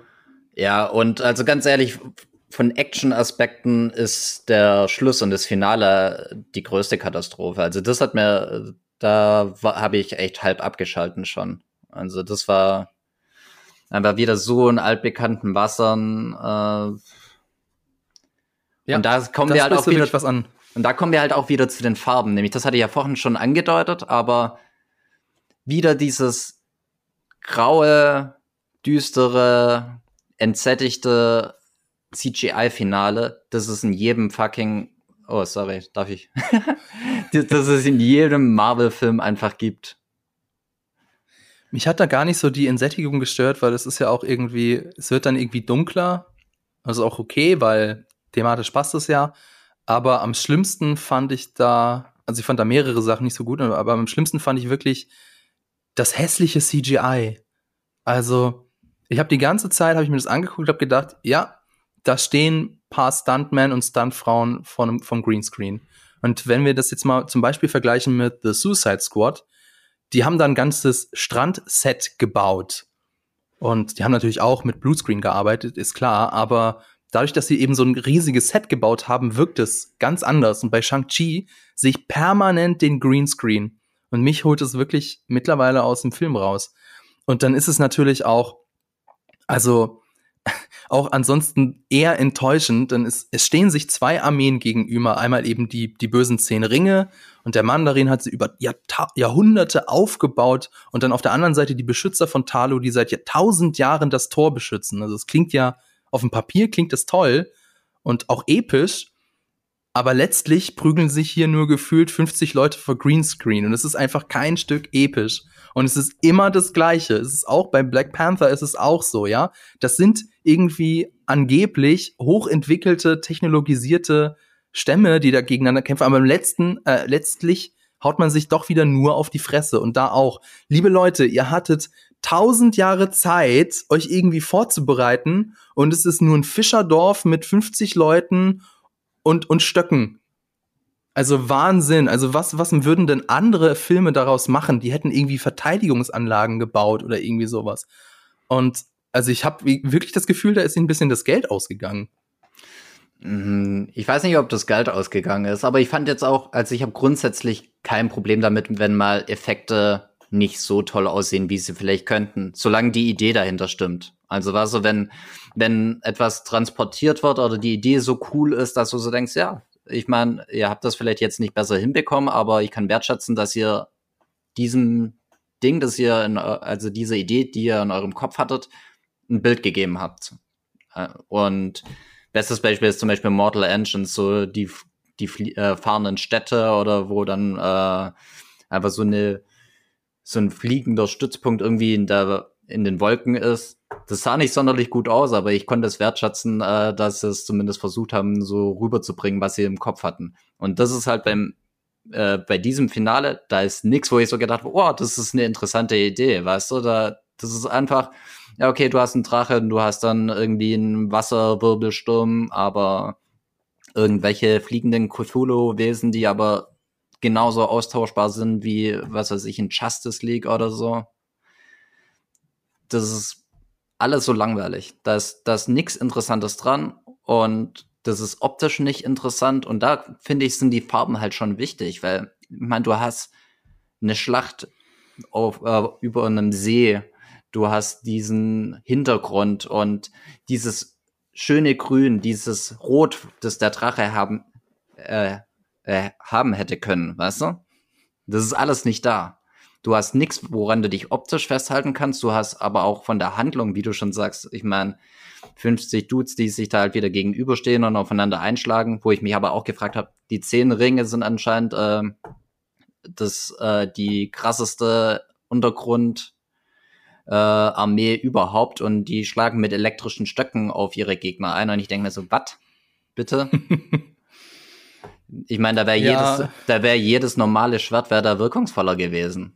B: Ja, und also ganz ehrlich, von Action-Aspekten ist der Schluss und das Finale die größte Katastrophe. Also das hat mir, da habe ich echt halb abgeschalten schon. Also das war einfach wieder so in altbekannten Wassern. Äh, ja, und da kommen wir halt auch wieder was an. Und da kommen wir halt auch wieder zu den Farben. Nämlich, das hatte ich ja vorhin schon angedeutet, aber wieder dieses graue, düstere, entsättigte CGI-Finale, das ist in jedem fucking, oh, sorry, darf ich? das es in jedem Marvel-Film einfach gibt.
A: Mich hat da gar nicht so die Entsättigung gestört, weil es ist ja auch irgendwie, es wird dann irgendwie dunkler. Also auch okay, weil thematisch passt es ja. Aber am schlimmsten fand ich da, also ich fand da mehrere Sachen nicht so gut, aber am schlimmsten fand ich wirklich das hässliche CGI. Also, ich habe die ganze Zeit, habe ich mir das angeguckt, habe gedacht, ja, da stehen paar Stuntmen und Stuntfrauen von, vom Greenscreen. Und wenn wir das jetzt mal zum Beispiel vergleichen mit The Suicide Squad, die haben da ein ganzes Strandset gebaut. Und die haben natürlich auch mit Bluescreen gearbeitet, ist klar, aber dadurch, dass sie eben so ein riesiges Set gebaut haben, wirkt es ganz anders. Und bei Shang-Chi sehe ich permanent den Greenscreen. Und mich holt es wirklich mittlerweile aus dem Film raus. Und dann ist es natürlich auch, also auch ansonsten eher enttäuschend, denn es, es stehen sich zwei Armeen gegenüber. Einmal eben die, die bösen zehn Ringe und der Mandarin hat sie über Jahrhunderte aufgebaut und dann auf der anderen Seite die Beschützer von Talo, die seit tausend Jahren das Tor beschützen. Also es klingt ja, auf dem Papier klingt es toll und auch episch, aber letztlich prügeln sich hier nur gefühlt 50 Leute vor Greenscreen und es ist einfach kein Stück episch. Und es ist immer das Gleiche. Es ist auch bei Black Panther ist es auch so, ja. Das sind irgendwie angeblich hochentwickelte, technologisierte Stämme, die da gegeneinander kämpfen. Aber im letzten, äh, letztlich haut man sich doch wieder nur auf die Fresse. Und da auch. Liebe Leute, ihr hattet tausend Jahre Zeit, euch irgendwie vorzubereiten. Und es ist nur ein Fischerdorf mit 50 Leuten und, und Stöcken. Also Wahnsinn. Also was, was würden denn andere Filme daraus machen? Die hätten irgendwie Verteidigungsanlagen gebaut oder irgendwie sowas. Und also ich habe wirklich das Gefühl, da ist ein bisschen das Geld ausgegangen.
B: Mhm. Ich weiß nicht, ob das Geld ausgegangen ist, aber ich fand jetzt auch, also ich habe grundsätzlich kein Problem damit, wenn mal Effekte nicht so toll aussehen, wie sie vielleicht könnten, solange die Idee dahinter stimmt. Also was so, wenn, wenn etwas transportiert wird oder die Idee so cool ist, dass du so denkst, ja, ich meine, ihr habt das vielleicht jetzt nicht besser hinbekommen, aber ich kann wertschätzen, dass ihr diesem Ding, dass ihr, in, also diese Idee, die ihr in eurem Kopf hattet, ein Bild gegeben habt. Äh, und bestes Beispiel ist zum Beispiel Mortal Engines, so die, die äh, fahrenden Städte oder wo dann äh, einfach so eine so ein fliegender Stützpunkt irgendwie in der in den Wolken ist. Das sah nicht sonderlich gut aus, aber ich konnte es wertschätzen, äh, dass sie es zumindest versucht haben, so rüberzubringen, was sie im Kopf hatten. Und das ist halt beim äh, bei diesem Finale, da ist nichts, wo ich so gedacht habe, oh, das ist eine interessante Idee, weißt du, da das ist einfach, ja, okay, du hast einen Drache, du hast dann irgendwie einen Wasserwirbelsturm, aber irgendwelche fliegenden Cthulhu-Wesen, die aber genauso austauschbar sind wie, was weiß ich, in Justice League oder so. Das ist alles so langweilig. Da ist, da ist nichts Interessantes dran und das ist optisch nicht interessant und da finde ich, sind die Farben halt schon wichtig, weil, ich meine, du hast eine Schlacht auf, äh, über einem See, du hast diesen Hintergrund und dieses schöne Grün, dieses Rot, das der Drache haben, äh, äh, haben hätte können, weißt du? Das ist alles nicht da. Du hast nichts, woran du dich optisch festhalten kannst. Du hast aber auch von der Handlung, wie du schon sagst, ich meine, 50 Dudes, die sich da halt wieder gegenüberstehen und aufeinander einschlagen, wo ich mich aber auch gefragt habe, die zehn Ringe sind anscheinend äh, das äh, die krasseste Untergrund äh, Armee überhaupt und die schlagen mit elektrischen Stöcken auf ihre Gegner ein und ich denke mir so, was? Bitte? Ich meine, da wäre ja. jedes, da wäre jedes normale Schwert wäre da wirkungsvoller gewesen.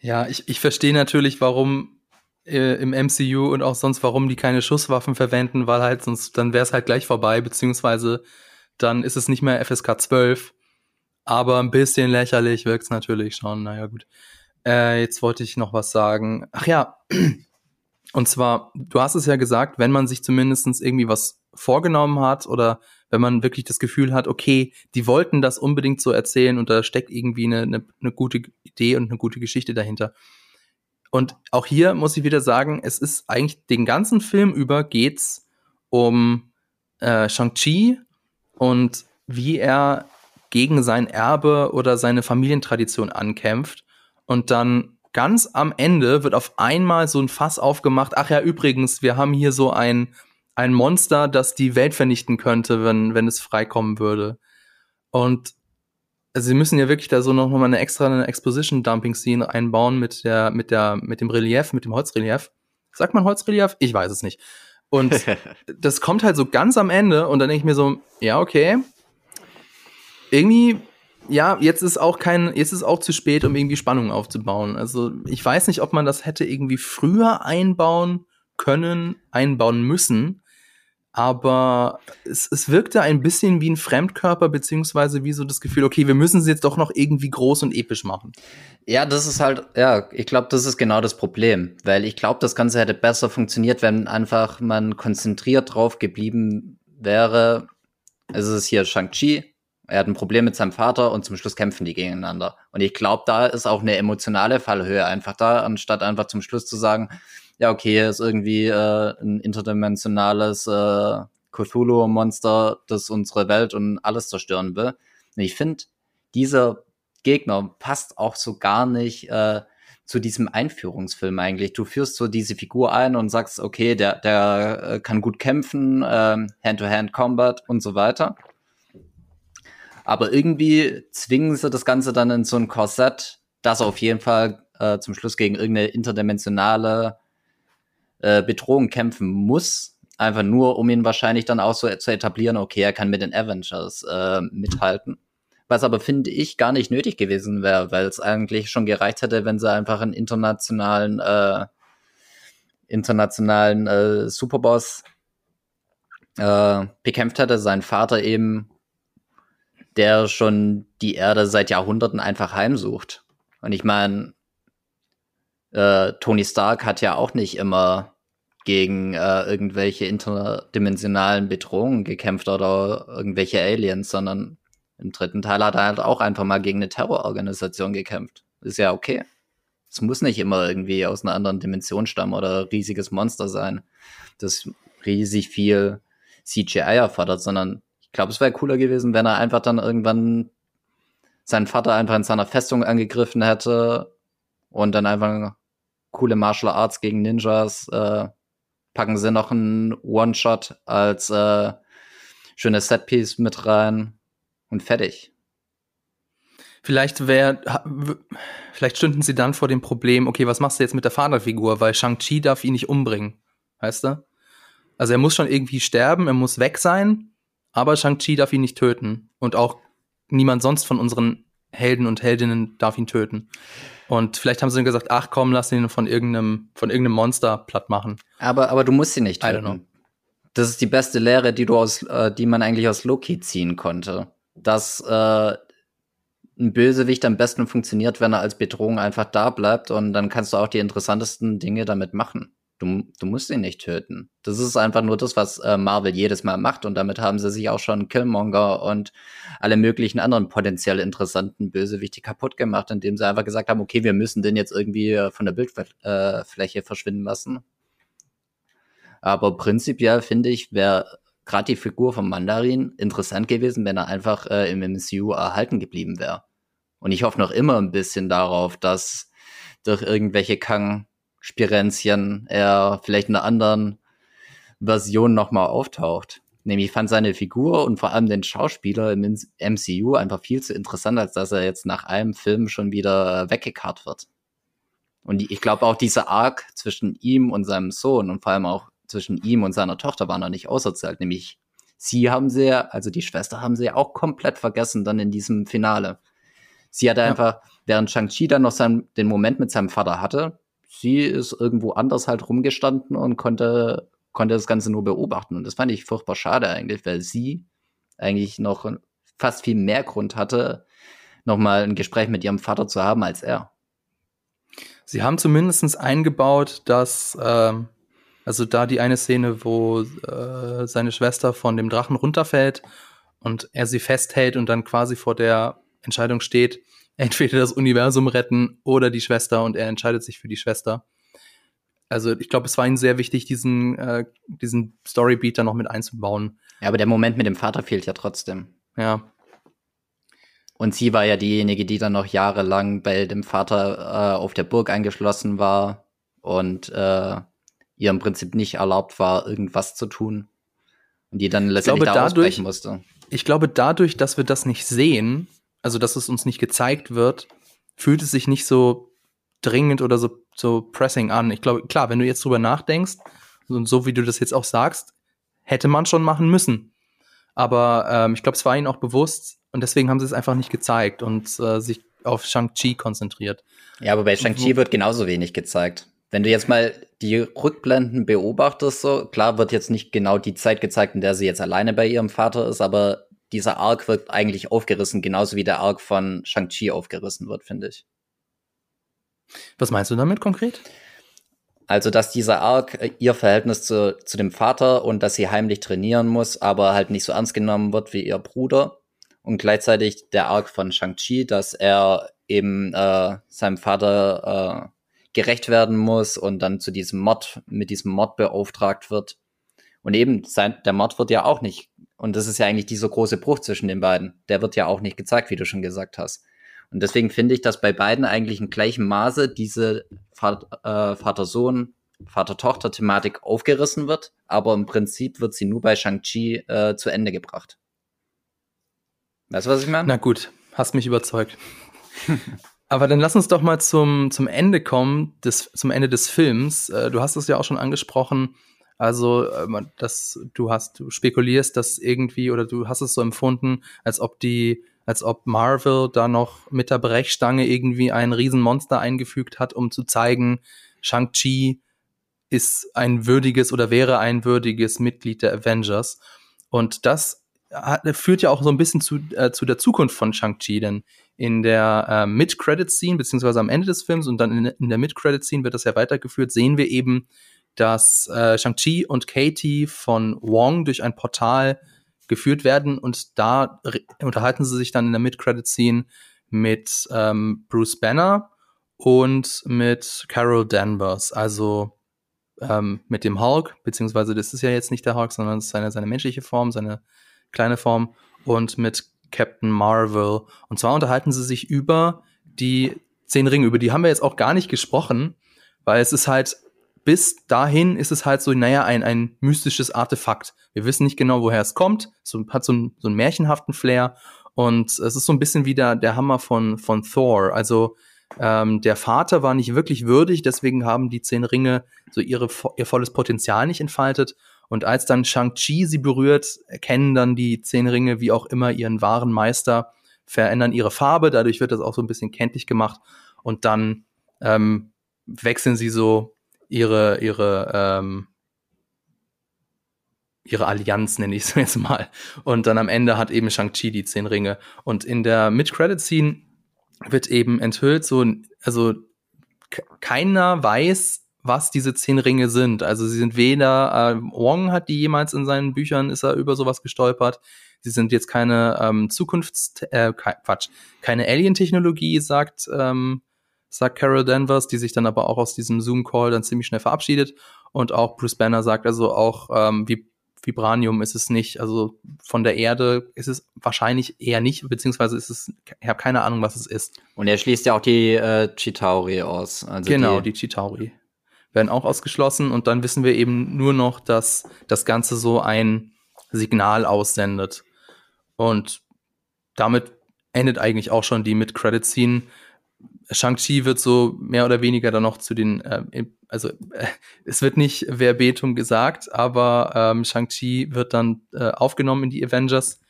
A: Ja, ich, ich verstehe natürlich, warum äh, im MCU und auch sonst, warum die keine Schusswaffen verwenden, weil halt sonst, dann wäre es halt gleich vorbei, beziehungsweise dann ist es nicht mehr FSK 12. Aber ein bisschen lächerlich wirkt es natürlich schon. Naja, gut. Äh, jetzt wollte ich noch was sagen. Ach ja. Und zwar, du hast es ja gesagt, wenn man sich zumindestens irgendwie was vorgenommen hat oder wenn man wirklich das Gefühl hat, okay, die wollten das unbedingt so erzählen und da steckt irgendwie eine, eine, eine gute Idee und eine gute Geschichte dahinter. Und auch hier muss ich wieder sagen, es ist eigentlich den ganzen Film über geht's um äh, Shang-Chi und wie er gegen sein Erbe oder seine Familientradition ankämpft. Und dann ganz am Ende wird auf einmal so ein Fass aufgemacht. Ach ja, übrigens, wir haben hier so ein, ein Monster, das die Welt vernichten könnte, wenn, wenn es freikommen würde. Und also sie müssen ja wirklich da so noch mal eine extra eine Exposition Dumping Scene einbauen mit der mit der mit dem Relief, mit dem Holzrelief. Sagt man Holzrelief? Ich weiß es nicht. Und das kommt halt so ganz am Ende und dann denke ich mir so, ja, okay. Irgendwie ja, jetzt ist auch kein, jetzt ist auch zu spät, um irgendwie Spannung aufzubauen. Also ich weiß nicht, ob man das hätte irgendwie früher einbauen können, einbauen müssen. Aber es, es wirkte ein bisschen wie ein Fremdkörper, beziehungsweise wie so das Gefühl, okay, wir müssen sie jetzt doch noch irgendwie groß und episch machen.
B: Ja, das ist halt, ja, ich glaube, das ist genau das Problem. Weil ich glaube, das Ganze hätte besser funktioniert, wenn einfach man konzentriert drauf geblieben wäre. Es ist hier Shang-Chi, er hat ein Problem mit seinem Vater und zum Schluss kämpfen die gegeneinander. Und ich glaube, da ist auch eine emotionale Fallhöhe einfach da, anstatt einfach zum Schluss zu sagen, ja, okay, hier ist irgendwie äh, ein interdimensionales äh, Cthulhu-Monster, das unsere Welt und alles zerstören will. Und ich finde, dieser Gegner passt auch so gar nicht äh, zu diesem Einführungsfilm eigentlich. Du führst so diese Figur ein und sagst, okay, der, der äh, kann gut kämpfen, äh, Hand-to-Hand-Combat und so weiter. Aber irgendwie zwingen sie das Ganze dann in so ein Korsett, das auf jeden Fall äh, zum Schluss gegen irgendeine interdimensionale äh, Bedrohung kämpfen muss. Einfach nur, um ihn wahrscheinlich dann auch so zu etablieren, okay, er kann mit den Avengers äh, mithalten. Was aber, finde ich, gar nicht nötig gewesen wäre, weil es eigentlich schon gereicht hätte, wenn sie einfach einen internationalen, äh, internationalen äh, Superboss äh, bekämpft hätte, sein Vater eben der schon die Erde seit Jahrhunderten einfach heimsucht. Und ich meine, äh, Tony Stark hat ja auch nicht immer gegen äh, irgendwelche interdimensionalen Bedrohungen gekämpft oder irgendwelche Aliens, sondern im dritten Teil hat er halt auch einfach mal gegen eine Terrororganisation gekämpft. Ist ja okay. Es muss nicht immer irgendwie aus einer anderen Dimension stammen oder riesiges Monster sein, das riesig viel CGI erfordert, sondern ich glaube, es wäre cooler gewesen, wenn er einfach dann irgendwann seinen Vater einfach in seiner Festung angegriffen hätte und dann einfach coole Martial Arts gegen Ninjas. Äh, packen sie noch einen One-Shot als äh, schönes Setpiece mit rein und fertig.
A: Vielleicht wäre, vielleicht stünden sie dann vor dem Problem, okay, was machst du jetzt mit der Vaterfigur, weil Shang-Chi darf ihn nicht umbringen, weißt du? Also er muss schon irgendwie sterben, er muss weg sein, aber Shang-Chi darf ihn nicht töten. Und auch niemand sonst von unseren Helden und Heldinnen darf ihn töten. Und vielleicht haben sie dann gesagt, ach komm, lass ihn von irgendeinem, von irgendeinem Monster platt machen.
B: Aber, aber du musst ihn nicht töten. Das ist die beste Lehre, die du aus, äh, die man eigentlich aus Loki ziehen konnte. Dass äh, ein Bösewicht am besten funktioniert, wenn er als Bedrohung einfach da bleibt und dann kannst du auch die interessantesten Dinge damit machen. Du, du musst ihn nicht töten. Das ist einfach nur das, was äh, Marvel jedes Mal macht und damit haben sie sich auch schon Killmonger und alle möglichen anderen potenziell interessanten Bösewichte kaputt gemacht, indem sie einfach gesagt haben, okay, wir müssen den jetzt irgendwie äh, von der Bildfläche äh, verschwinden lassen. Aber prinzipiell finde ich, wäre gerade die Figur von Mandarin interessant gewesen, wenn er einfach äh, im MCU erhalten geblieben wäre. Und ich hoffe noch immer ein bisschen darauf, dass durch irgendwelche Kang Spirenzchen er vielleicht in einer anderen Version nochmal auftaucht. Nämlich ich fand seine Figur und vor allem den Schauspieler im MCU einfach viel zu interessant, als dass er jetzt nach einem Film schon wieder weggekarrt wird. Und ich glaube auch dieser Arc zwischen ihm und seinem Sohn und vor allem auch zwischen ihm und seiner Tochter war noch nicht auserzählt. Nämlich sie haben sie ja, also die Schwester haben sie ja auch komplett vergessen dann in diesem Finale. Sie hatte ja. einfach, während Shang-Chi dann noch seinen, den Moment mit seinem Vater hatte, sie ist irgendwo anders halt rumgestanden und konnte, konnte das Ganze nur beobachten. Und das fand ich furchtbar schade eigentlich, weil sie eigentlich noch fast viel mehr Grund hatte, nochmal ein Gespräch mit ihrem Vater zu haben als er.
A: Sie haben zumindest eingebaut, dass, äh, Also da die eine Szene, wo äh, seine Schwester von dem Drachen runterfällt und er sie festhält und dann quasi vor der Entscheidung steht, entweder das Universum retten oder die Schwester und er entscheidet sich für die Schwester. Also ich glaube, es war ihm sehr wichtig, diesen, äh, diesen Storybeat da noch mit einzubauen.
B: Ja, aber der Moment mit dem Vater fehlt ja trotzdem.
A: Ja.
B: Und sie war ja diejenige, die dann noch jahrelang bei dem Vater äh, auf der Burg eingeschlossen war und äh, ihr im Prinzip nicht erlaubt war, irgendwas zu tun. Und die dann letztendlich
A: glaube, da dadurch, musste. Ich glaube, dadurch, dass wir das nicht sehen, also dass es uns nicht gezeigt wird, fühlt es sich nicht so dringend oder so, so pressing an. Ich glaube, klar, wenn du jetzt drüber nachdenkst, und so wie du das jetzt auch sagst, hätte man schon machen müssen. Aber ähm, ich glaube, es war ihnen auch bewusst und deswegen haben sie es einfach nicht gezeigt und äh, sich auf Shang-Chi konzentriert.
B: Ja, aber bei Shang-Chi wird genauso wenig gezeigt. Wenn du jetzt mal die Rückblenden beobachtest, so klar wird jetzt nicht genau die Zeit gezeigt, in der sie jetzt alleine bei ihrem Vater ist, aber dieser Arc wird eigentlich aufgerissen, genauso wie der Arc von Shang-Chi aufgerissen wird, finde ich.
A: Was meinst du damit konkret?
B: Also, dass dieser Arc äh, ihr Verhältnis zu, zu dem Vater und dass sie heimlich trainieren muss, aber halt nicht so ernst genommen wird wie ihr Bruder. Und gleichzeitig der Arc von Shang-Chi, dass er eben äh, seinem Vater äh, gerecht werden muss und dann zu diesem Mord, mit diesem Mord beauftragt wird. Und eben, sein, der Mord wird ja auch nicht, und das ist ja eigentlich dieser große Bruch zwischen den beiden, der wird ja auch nicht gezeigt, wie du schon gesagt hast. Und deswegen finde ich, dass bei beiden eigentlich in gleichem Maße diese äh, Vater-Sohn, Vater-Tochter-Thematik aufgerissen wird, aber im Prinzip wird sie nur bei Shang-Chi äh, zu Ende gebracht. Weißt du, was ich meine?
A: Na gut, hast mich überzeugt. aber dann lass uns doch mal zum, zum Ende kommen, des, zum Ende des Films. Äh, du hast es ja auch schon angesprochen. Also, äh, dass du hast, du spekulierst, dass irgendwie, oder du hast es so empfunden, als ob die als ob Marvel da noch mit der Brechstange irgendwie ein Riesenmonster eingefügt hat, um zu zeigen, Shang-Chi ist ein würdiges oder wäre ein würdiges Mitglied der Avengers. Und das hat, führt ja auch so ein bisschen zu, äh, zu der Zukunft von Shang-Chi, denn in der äh, Mid-Credit-Scene, beziehungsweise am Ende des Films und dann in, in der Mid-Credit-Scene wird das ja weitergeführt, sehen wir eben, dass äh, Shang-Chi und Katie von Wong durch ein Portal geführt werden und da unterhalten sie sich dann in der Mid-Credit-Scene mit ähm, Bruce Banner und mit Carol Danvers, also ähm, mit dem Hulk, beziehungsweise das ist ja jetzt nicht der Hulk, sondern seine, seine menschliche Form, seine kleine Form und mit Captain Marvel. Und zwar unterhalten sie sich über die zehn Ringe, über die haben wir jetzt auch gar nicht gesprochen, weil es ist halt bis dahin ist es halt so, naja, ein, ein mystisches Artefakt. Wir wissen nicht genau, woher es kommt. So, hat so, ein, so einen märchenhaften Flair. Und es ist so ein bisschen wie der, der Hammer von, von Thor. Also ähm, der Vater war nicht wirklich würdig, deswegen haben die zehn Ringe so ihre, ihr volles Potenzial nicht entfaltet. Und als dann Shang-Chi sie berührt, erkennen dann die zehn Ringe wie auch immer ihren wahren Meister, verändern ihre Farbe, dadurch wird das auch so ein bisschen kenntlich gemacht. Und dann ähm, wechseln sie so ihre, ihre, ähm, ihre Allianz, nenne ich es jetzt mal. Und dann am Ende hat eben Shang-Chi die zehn Ringe. Und in der Mid-Credit-Scene wird eben enthüllt, so, also keiner weiß, was diese zehn Ringe sind. Also sie sind weder, äh, Wong hat die jemals in seinen Büchern, ist er über sowas gestolpert. Sie sind jetzt keine ähm, Zukunfts-, äh, Quatsch, keine Alien-Technologie, sagt ähm, sagt Carol Danvers, die sich dann aber auch aus diesem Zoom-Call dann ziemlich schnell verabschiedet. Und auch Bruce Banner sagt also auch, ähm, wie Vibranium ist es nicht. Also von der Erde ist es wahrscheinlich eher nicht, beziehungsweise ist es, ich habe keine Ahnung, was es ist.
B: Und er schließt ja auch die äh, Chitauri aus.
A: Also genau, die, die Chitauri werden auch ausgeschlossen und dann wissen wir eben nur noch, dass das Ganze so ein Signal aussendet. Und damit endet eigentlich auch schon die Mid-Credit-Scene. Shang-Chi wird so mehr oder weniger dann noch zu den, äh, also äh, es wird nicht verbetum gesagt, aber ähm, Shang-Chi wird dann äh, aufgenommen in die Avengers.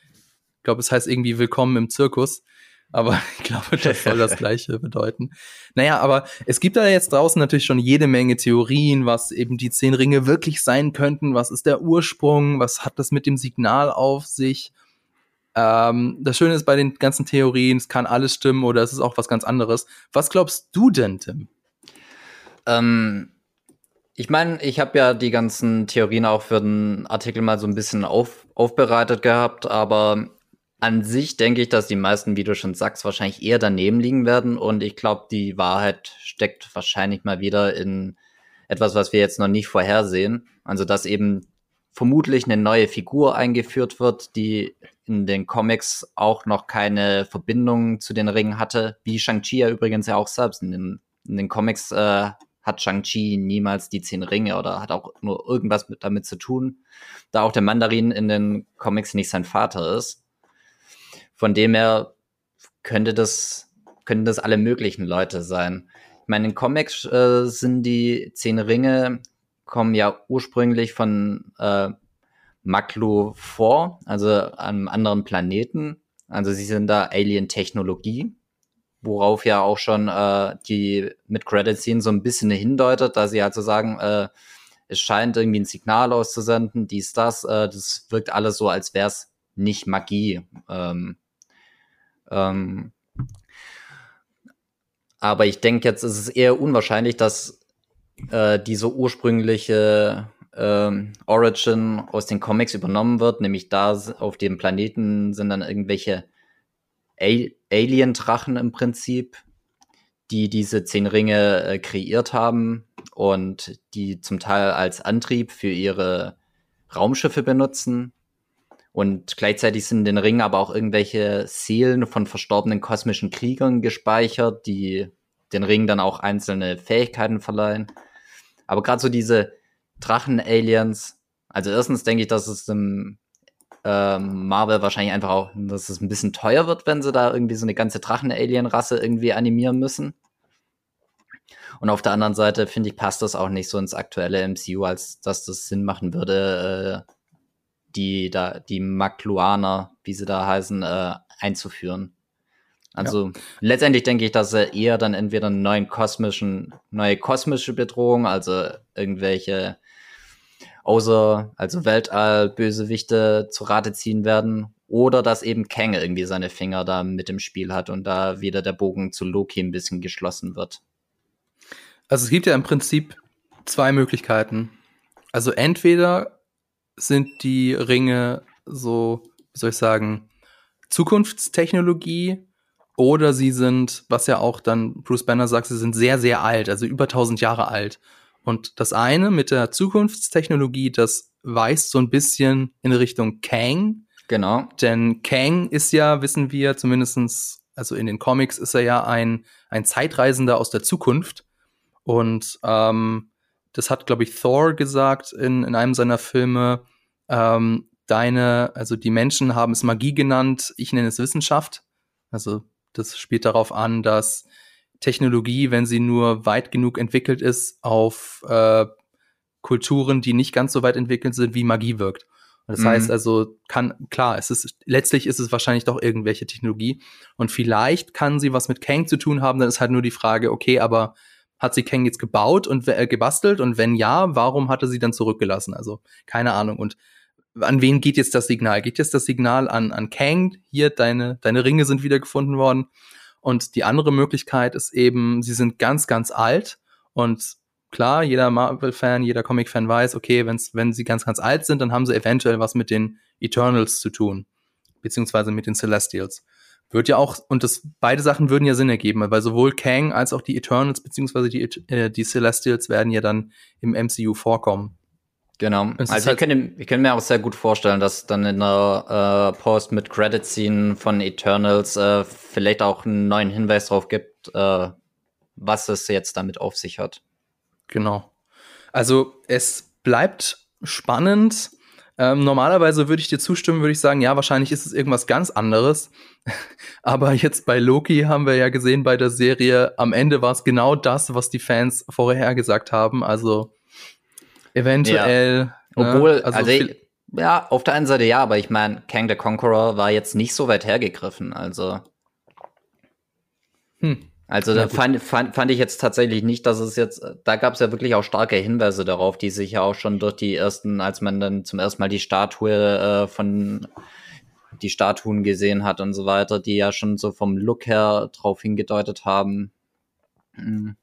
A: Ich glaube, es heißt irgendwie Willkommen im Zirkus. Aber ich glaube, das soll das Gleiche bedeuten. Naja, aber es gibt da jetzt draußen natürlich schon jede Menge Theorien, was eben die zehn Ringe wirklich sein könnten. Was ist der Ursprung? Was hat das mit dem Signal auf sich? Ähm, das Schöne ist bei den ganzen Theorien, es kann alles stimmen oder es ist auch was ganz anderes. Was glaubst du denn, Tim?
B: Ähm, ich meine, ich habe ja die ganzen Theorien auch für den Artikel mal so ein bisschen auf, aufbereitet gehabt, aber an sich denke ich, dass die meisten, wie du schon sagst, wahrscheinlich eher daneben liegen werden. Und ich glaube, die Wahrheit steckt wahrscheinlich mal wieder in etwas, was wir jetzt noch nicht vorhersehen. Also, dass eben vermutlich eine neue Figur eingeführt wird, die in den Comics auch noch keine Verbindung zu den Ringen hatte, wie Shang-Chi ja übrigens ja auch selbst. In den, in den Comics äh, hat Shang-Chi niemals die zehn Ringe oder hat auch nur irgendwas mit, damit zu tun, da auch der Mandarin in den Comics nicht sein Vater ist. Von dem her könnte das, könnten das alle möglichen Leute sein. Ich meine, in Comics äh, sind die zehn Ringe, kommen ja ursprünglich von äh, Maklu vor, also einem anderen Planeten. Also sie sind da Alien-Technologie, worauf ja auch schon äh, die mit Credit Scene so ein bisschen hindeutet, da sie halt so sagen, äh, es scheint irgendwie ein Signal auszusenden, dies, das, äh, das wirkt alles so, als wäre es nicht Magie. Ähm, ähm, aber ich denke, jetzt ist es eher unwahrscheinlich, dass äh, diese ursprüngliche ähm, Origin aus den Comics übernommen wird, nämlich da auf dem Planeten sind dann irgendwelche Alien-Drachen im Prinzip, die diese zehn Ringe äh, kreiert haben und die zum Teil als Antrieb für ihre Raumschiffe benutzen. Und gleichzeitig sind in den Ringen aber auch irgendwelche Seelen von verstorbenen kosmischen Kriegern gespeichert, die den Ringen dann auch einzelne Fähigkeiten verleihen. Aber gerade so diese Drachen-Aliens, also erstens denke ich, dass es im ähm, Marvel wahrscheinlich einfach auch, dass es ein bisschen teuer wird, wenn sie da irgendwie so eine ganze Drachen-Alien-Rasse irgendwie animieren müssen. Und auf der anderen Seite finde ich, passt das auch nicht so ins aktuelle MCU, als dass das Sinn machen würde, äh, die da, die Makluaner, wie sie da heißen, äh, einzuführen. Also ja. letztendlich denke ich, dass er eher dann entweder einen neuen kosmischen, neue kosmische Bedrohung, also irgendwelche außer, also Weltall-Bösewichte zu Rate ziehen werden, oder dass eben Kang irgendwie seine Finger da mit im Spiel hat und da wieder der Bogen zu Loki ein bisschen geschlossen wird.
A: Also es gibt ja im Prinzip zwei Möglichkeiten. Also entweder sind die Ringe so, wie soll ich sagen, Zukunftstechnologie oder sie sind, was ja auch dann Bruce Banner sagt, sie sind sehr, sehr alt, also über 1000 Jahre alt. Und das eine mit der Zukunftstechnologie, das weist so ein bisschen in Richtung Kang.
B: Genau.
A: Denn Kang ist ja, wissen wir zumindestens, also in den Comics ist er ja ein, ein Zeitreisender aus der Zukunft. Und ähm, das hat, glaube ich, Thor gesagt in, in einem seiner Filme. Ähm, deine, also die Menschen haben es Magie genannt, ich nenne es Wissenschaft. Also das spielt darauf an, dass Technologie, wenn sie nur weit genug entwickelt ist, auf äh, Kulturen, die nicht ganz so weit entwickelt sind, wie Magie wirkt. Und das mhm. heißt also, kann, klar, es ist, letztlich ist es wahrscheinlich doch irgendwelche Technologie. Und vielleicht kann sie was mit Kang zu tun haben, dann ist halt nur die Frage, okay, aber hat sie Kang jetzt gebaut und äh, gebastelt? Und wenn ja, warum hatte sie dann zurückgelassen? Also, keine Ahnung. Und an wen geht jetzt das Signal? Geht jetzt das Signal an, an Kang? Hier, deine, deine Ringe sind wieder gefunden worden. Und die andere Möglichkeit ist eben, sie sind ganz, ganz alt. Und klar, jeder Marvel-Fan, jeder Comic-Fan weiß, okay, wenn's, wenn sie ganz, ganz alt sind, dann haben sie eventuell was mit den Eternals zu tun. Beziehungsweise mit den Celestials. Wird ja auch, und das, beide Sachen würden ja Sinn ergeben, weil sowohl Kang als auch die Eternals, beziehungsweise die, äh, die Celestials werden ja dann im MCU vorkommen.
B: Genau. Also ich, halt könnte, ich könnte mir auch sehr gut vorstellen, dass dann in der äh, Post mit Credit-Scene von Eternals äh, vielleicht auch einen neuen Hinweis drauf gibt, äh, was es jetzt damit auf sich hat.
A: Genau. Also es bleibt spannend. Ähm, normalerweise würde ich dir zustimmen, würde ich sagen, ja, wahrscheinlich ist es irgendwas ganz anderes. Aber jetzt bei Loki haben wir ja gesehen bei der Serie, am Ende war es genau das, was die Fans vorher gesagt haben. Also Eventuell. Ja.
B: Ne? Obwohl, also, also ich, ja, auf der einen Seite ja, aber ich meine, Kang the Conqueror war jetzt nicht so weit hergegriffen, also. Hm. Also da fand, fand, fand ich jetzt tatsächlich nicht, dass es jetzt, da gab es ja wirklich auch starke Hinweise darauf, die sich ja auch schon durch die ersten, als man dann zum ersten Mal die Statue äh, von die Statuen gesehen hat und so weiter, die ja schon so vom Look her drauf hingedeutet haben. Hm.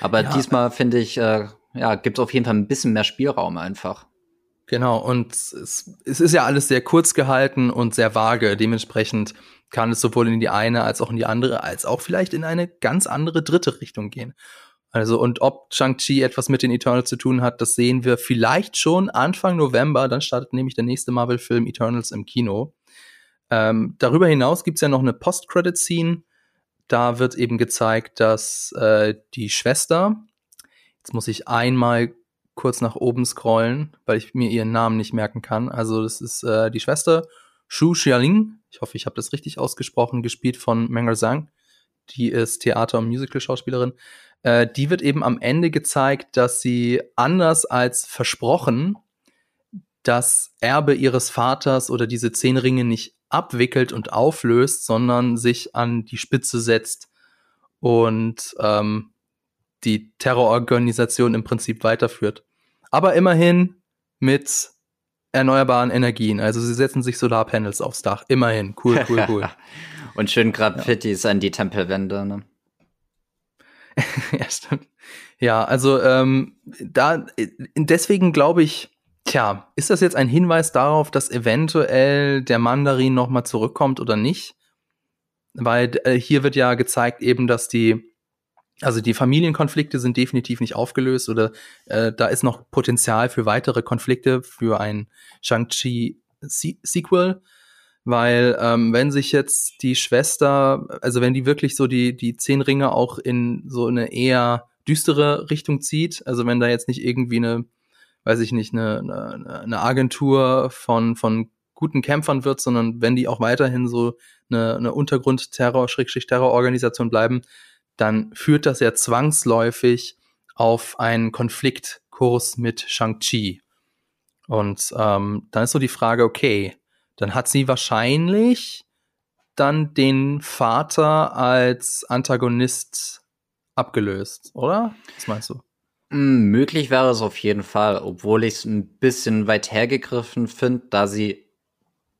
B: Aber ja, diesmal finde ich, äh, ja, gibt es auf jeden Fall ein bisschen mehr Spielraum einfach.
A: Genau, und es, es ist ja alles sehr kurz gehalten und sehr vage. Dementsprechend kann es sowohl in die eine als auch in die andere, als auch vielleicht in eine ganz andere dritte Richtung gehen. Also, und ob Shang-Chi etwas mit den Eternals zu tun hat, das sehen wir vielleicht schon Anfang November. Dann startet nämlich der nächste Marvel-Film Eternals im Kino. Ähm, darüber hinaus gibt's ja noch eine Post-Credit-Scene. Da wird eben gezeigt, dass äh, die Schwester, jetzt muss ich einmal kurz nach oben scrollen, weil ich mir ihren Namen nicht merken kann. Also das ist äh, die Schwester Shu Xialing. Ich hoffe, ich habe das richtig ausgesprochen, gespielt von Menger Zhang. Die ist Theater- und Musical-Schauspielerin. Äh, die wird eben am Ende gezeigt, dass sie anders als versprochen das Erbe ihres Vaters oder diese zehn Ringe nicht abwickelt und auflöst, sondern sich an die Spitze setzt und ähm, die Terrororganisation im Prinzip weiterführt. Aber immerhin mit erneuerbaren Energien. Also sie setzen sich Solarpanels aufs Dach. Immerhin. Cool, cool, cool.
B: und schön Graffitis ja. an die Tempelwände. Ne?
A: ja, stimmt. Ja, also ähm, da deswegen glaube ich, tja, ist das jetzt ein Hinweis darauf, dass eventuell der Mandarin noch mal zurückkommt oder nicht? Weil äh, hier wird ja gezeigt eben, dass die also die Familienkonflikte sind definitiv nicht aufgelöst oder äh, da ist noch Potenzial für weitere Konflikte für ein Shang-Chi Sequel, weil ähm, wenn sich jetzt die Schwester, also wenn die wirklich so die die zehn Ringe auch in so eine eher düstere Richtung zieht, also wenn da jetzt nicht irgendwie eine, weiß ich nicht, eine, eine, eine Agentur von von guten Kämpfern wird, sondern wenn die auch weiterhin so eine, eine Untergrund-Terror, Schrägstrich-Terror-Organisation bleiben, dann führt das ja zwangsläufig auf einen Konfliktkurs mit Shang-Chi. Und ähm, dann ist so die Frage, okay, dann hat sie wahrscheinlich dann den Vater als Antagonist abgelöst, oder? Was meinst du?
B: Hm, möglich wäre es auf jeden Fall, obwohl ich es ein bisschen weit hergegriffen finde, da sie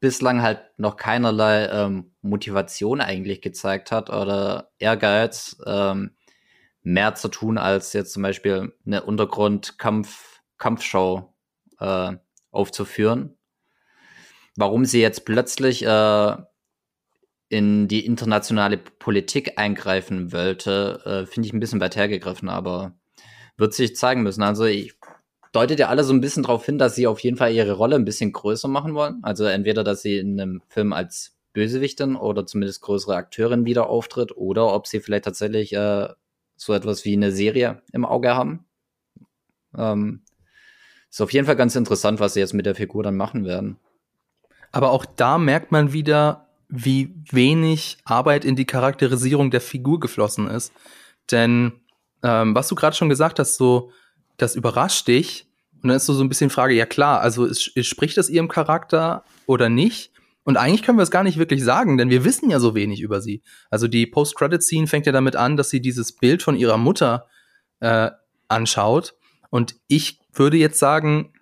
B: bislang halt noch keinerlei ähm, Motivation eigentlich gezeigt hat oder Ehrgeiz, ähm, mehr zu tun als jetzt zum Beispiel eine Untergrund-Kampfshow äh, aufzuführen. Warum sie jetzt plötzlich äh, in die internationale Politik eingreifen wollte, äh, finde ich ein bisschen weit hergegriffen, aber wird sich zeigen müssen. Also ich deutet ja alle so ein bisschen darauf hin, dass sie auf jeden Fall ihre Rolle ein bisschen größer machen wollen. Also entweder, dass sie in einem Film als Bösewichtin oder zumindest größere Akteurin wieder auftritt oder ob sie vielleicht tatsächlich äh, so etwas wie eine Serie im Auge haben. Ähm, ist auf jeden Fall ganz interessant, was sie jetzt mit der Figur dann machen werden.
A: Aber auch da merkt man wieder, wie wenig Arbeit in die Charakterisierung der Figur geflossen ist. Denn ähm, was du gerade schon gesagt hast, so, das überrascht dich. Und dann ist so, so ein bisschen Frage, ja klar, also ist, spricht das ihrem Charakter oder nicht? Und eigentlich können wir es gar nicht wirklich sagen, denn wir wissen ja so wenig über sie. Also die Post-Credit-Scene fängt ja damit an, dass sie dieses Bild von ihrer Mutter äh, anschaut. Und ich würde jetzt sagen,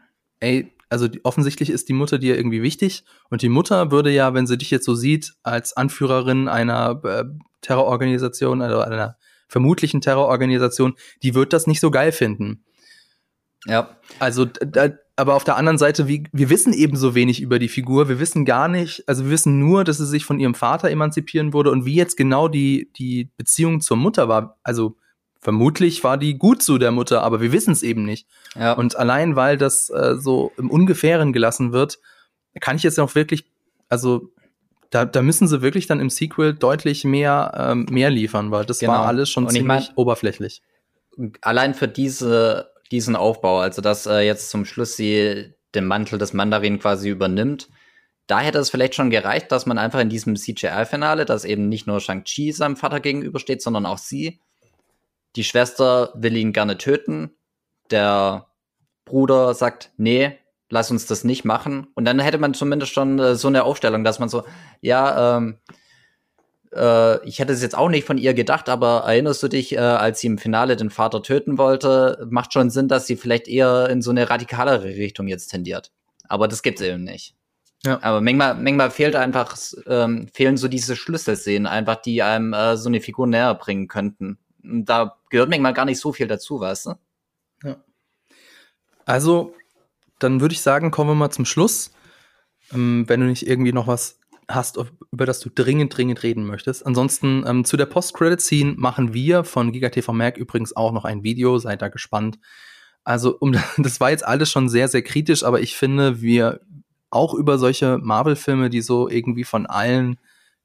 A: ey, also die, offensichtlich ist die Mutter dir irgendwie wichtig. Und die Mutter würde ja, wenn sie dich jetzt so sieht, als Anführerin einer äh, Terrororganisation, also einer vermutlichen Terrororganisation, die wird das nicht so geil finden. Ja. Also da, aber auf der anderen Seite, wie, wir wissen eben so wenig über die Figur. Wir wissen gar nicht, also wir wissen nur, dass sie sich von ihrem Vater emanzipieren wurde und wie jetzt genau die, die Beziehung zur Mutter war. Also vermutlich war die gut zu der Mutter, aber wir wissen es eben nicht. Ja. Und allein weil das äh, so im Ungefähren gelassen wird, kann ich jetzt noch wirklich, also da, da müssen sie wirklich dann im Sequel deutlich mehr, ähm, mehr liefern, weil das genau. war alles schon und ziemlich ich mein, oberflächlich.
B: Allein für diese diesen Aufbau, also dass äh, jetzt zum Schluss sie den Mantel des Mandarin quasi übernimmt. Da hätte es vielleicht schon gereicht, dass man einfach in diesem CGI-Finale, dass eben nicht nur Shang-Chi seinem Vater gegenübersteht, sondern auch sie. Die Schwester will ihn gerne töten. Der Bruder sagt, nee, lass uns das nicht machen. Und dann hätte man zumindest schon äh, so eine Aufstellung, dass man so, ja, ähm, äh, ich hätte es jetzt auch nicht von ihr gedacht, aber erinnerst du dich, äh, als sie im Finale den Vater töten wollte, macht schon Sinn, dass sie vielleicht eher in so eine radikalere Richtung jetzt tendiert. Aber das gibt's eben nicht. Ja. Aber manchmal, manchmal fehlt einfach, ähm, fehlen so diese Schlüsselszenen einfach, die einem äh, so eine Figur näher bringen könnten. Da gehört mir mal gar nicht so viel dazu, weißt du?
A: Ja. Also, dann würde ich sagen, kommen wir mal zum Schluss. Ähm, wenn du nicht irgendwie noch was hast, über das du dringend, dringend reden möchtest. Ansonsten ähm, zu der Post-Credit-Scene machen wir von GigaTV Mac übrigens auch noch ein Video, seid da gespannt. Also, um, das war jetzt alles schon sehr, sehr kritisch, aber ich finde, wir auch über solche Marvel-Filme, die so irgendwie von allen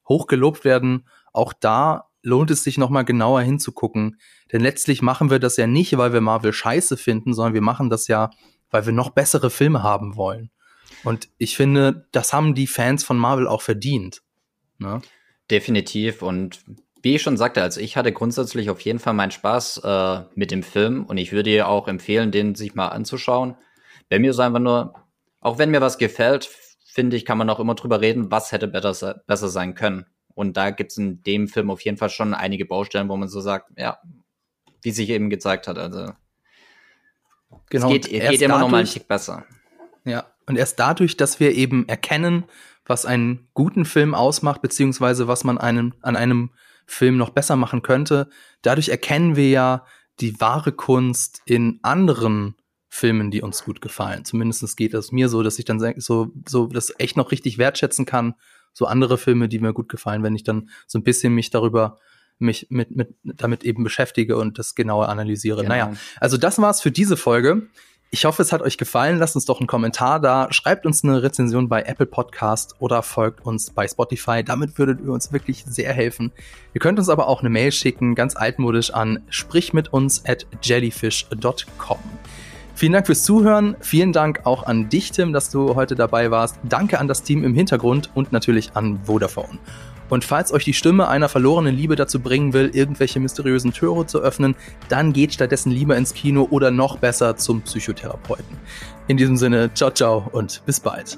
A: hochgelobt werden, auch da lohnt es sich nochmal genauer hinzugucken. Denn letztlich machen wir das ja nicht, weil wir Marvel scheiße finden, sondern wir machen das ja, weil wir noch bessere Filme haben wollen. Und ich finde, das haben die Fans von Marvel auch verdient. Ne?
B: Definitiv. Und wie ich schon sagte, also ich hatte grundsätzlich auf jeden Fall meinen Spaß äh, mit dem Film und ich würde dir auch empfehlen, den sich mal anzuschauen. Bei mir ist einfach nur, auch wenn mir was gefällt, finde ich, kann man auch immer drüber reden, was hätte besser, besser sein können. Und da gibt es in dem Film auf jeden Fall schon einige Baustellen, wo man so sagt, ja, wie sich eben gezeigt hat. Also
A: genau,
B: es geht, geht immer noch mal einen Tick besser.
A: Ja, und erst dadurch, dass wir eben erkennen, was einen guten Film ausmacht, beziehungsweise was man einem, an einem Film noch besser machen könnte, dadurch erkennen wir ja die wahre Kunst in anderen Filmen, die uns gut gefallen. Zumindest geht es mir so, dass ich dann so, so das echt noch richtig wertschätzen kann. So andere Filme, die mir gut gefallen, wenn ich dann so ein bisschen mich darüber mich mit, mit damit eben beschäftige und das genauer analysiere. Genau. Naja, also das war's für diese Folge. Ich hoffe, es hat euch gefallen. Lasst uns doch einen Kommentar da. Schreibt uns eine Rezension bei Apple Podcast oder folgt uns bei Spotify. Damit würdet ihr uns wirklich sehr helfen. Ihr könnt uns aber auch eine Mail schicken, ganz altmodisch an sprichmituns at jellyfish.com. Vielen Dank fürs Zuhören. Vielen Dank auch an dich, Tim, dass du heute dabei warst. Danke an das Team im Hintergrund und natürlich an Vodafone. Und falls euch die Stimme einer verlorenen Liebe dazu bringen will, irgendwelche mysteriösen Türe zu öffnen, dann geht stattdessen lieber ins Kino oder noch besser zum Psychotherapeuten. In diesem Sinne, ciao, ciao und bis bald.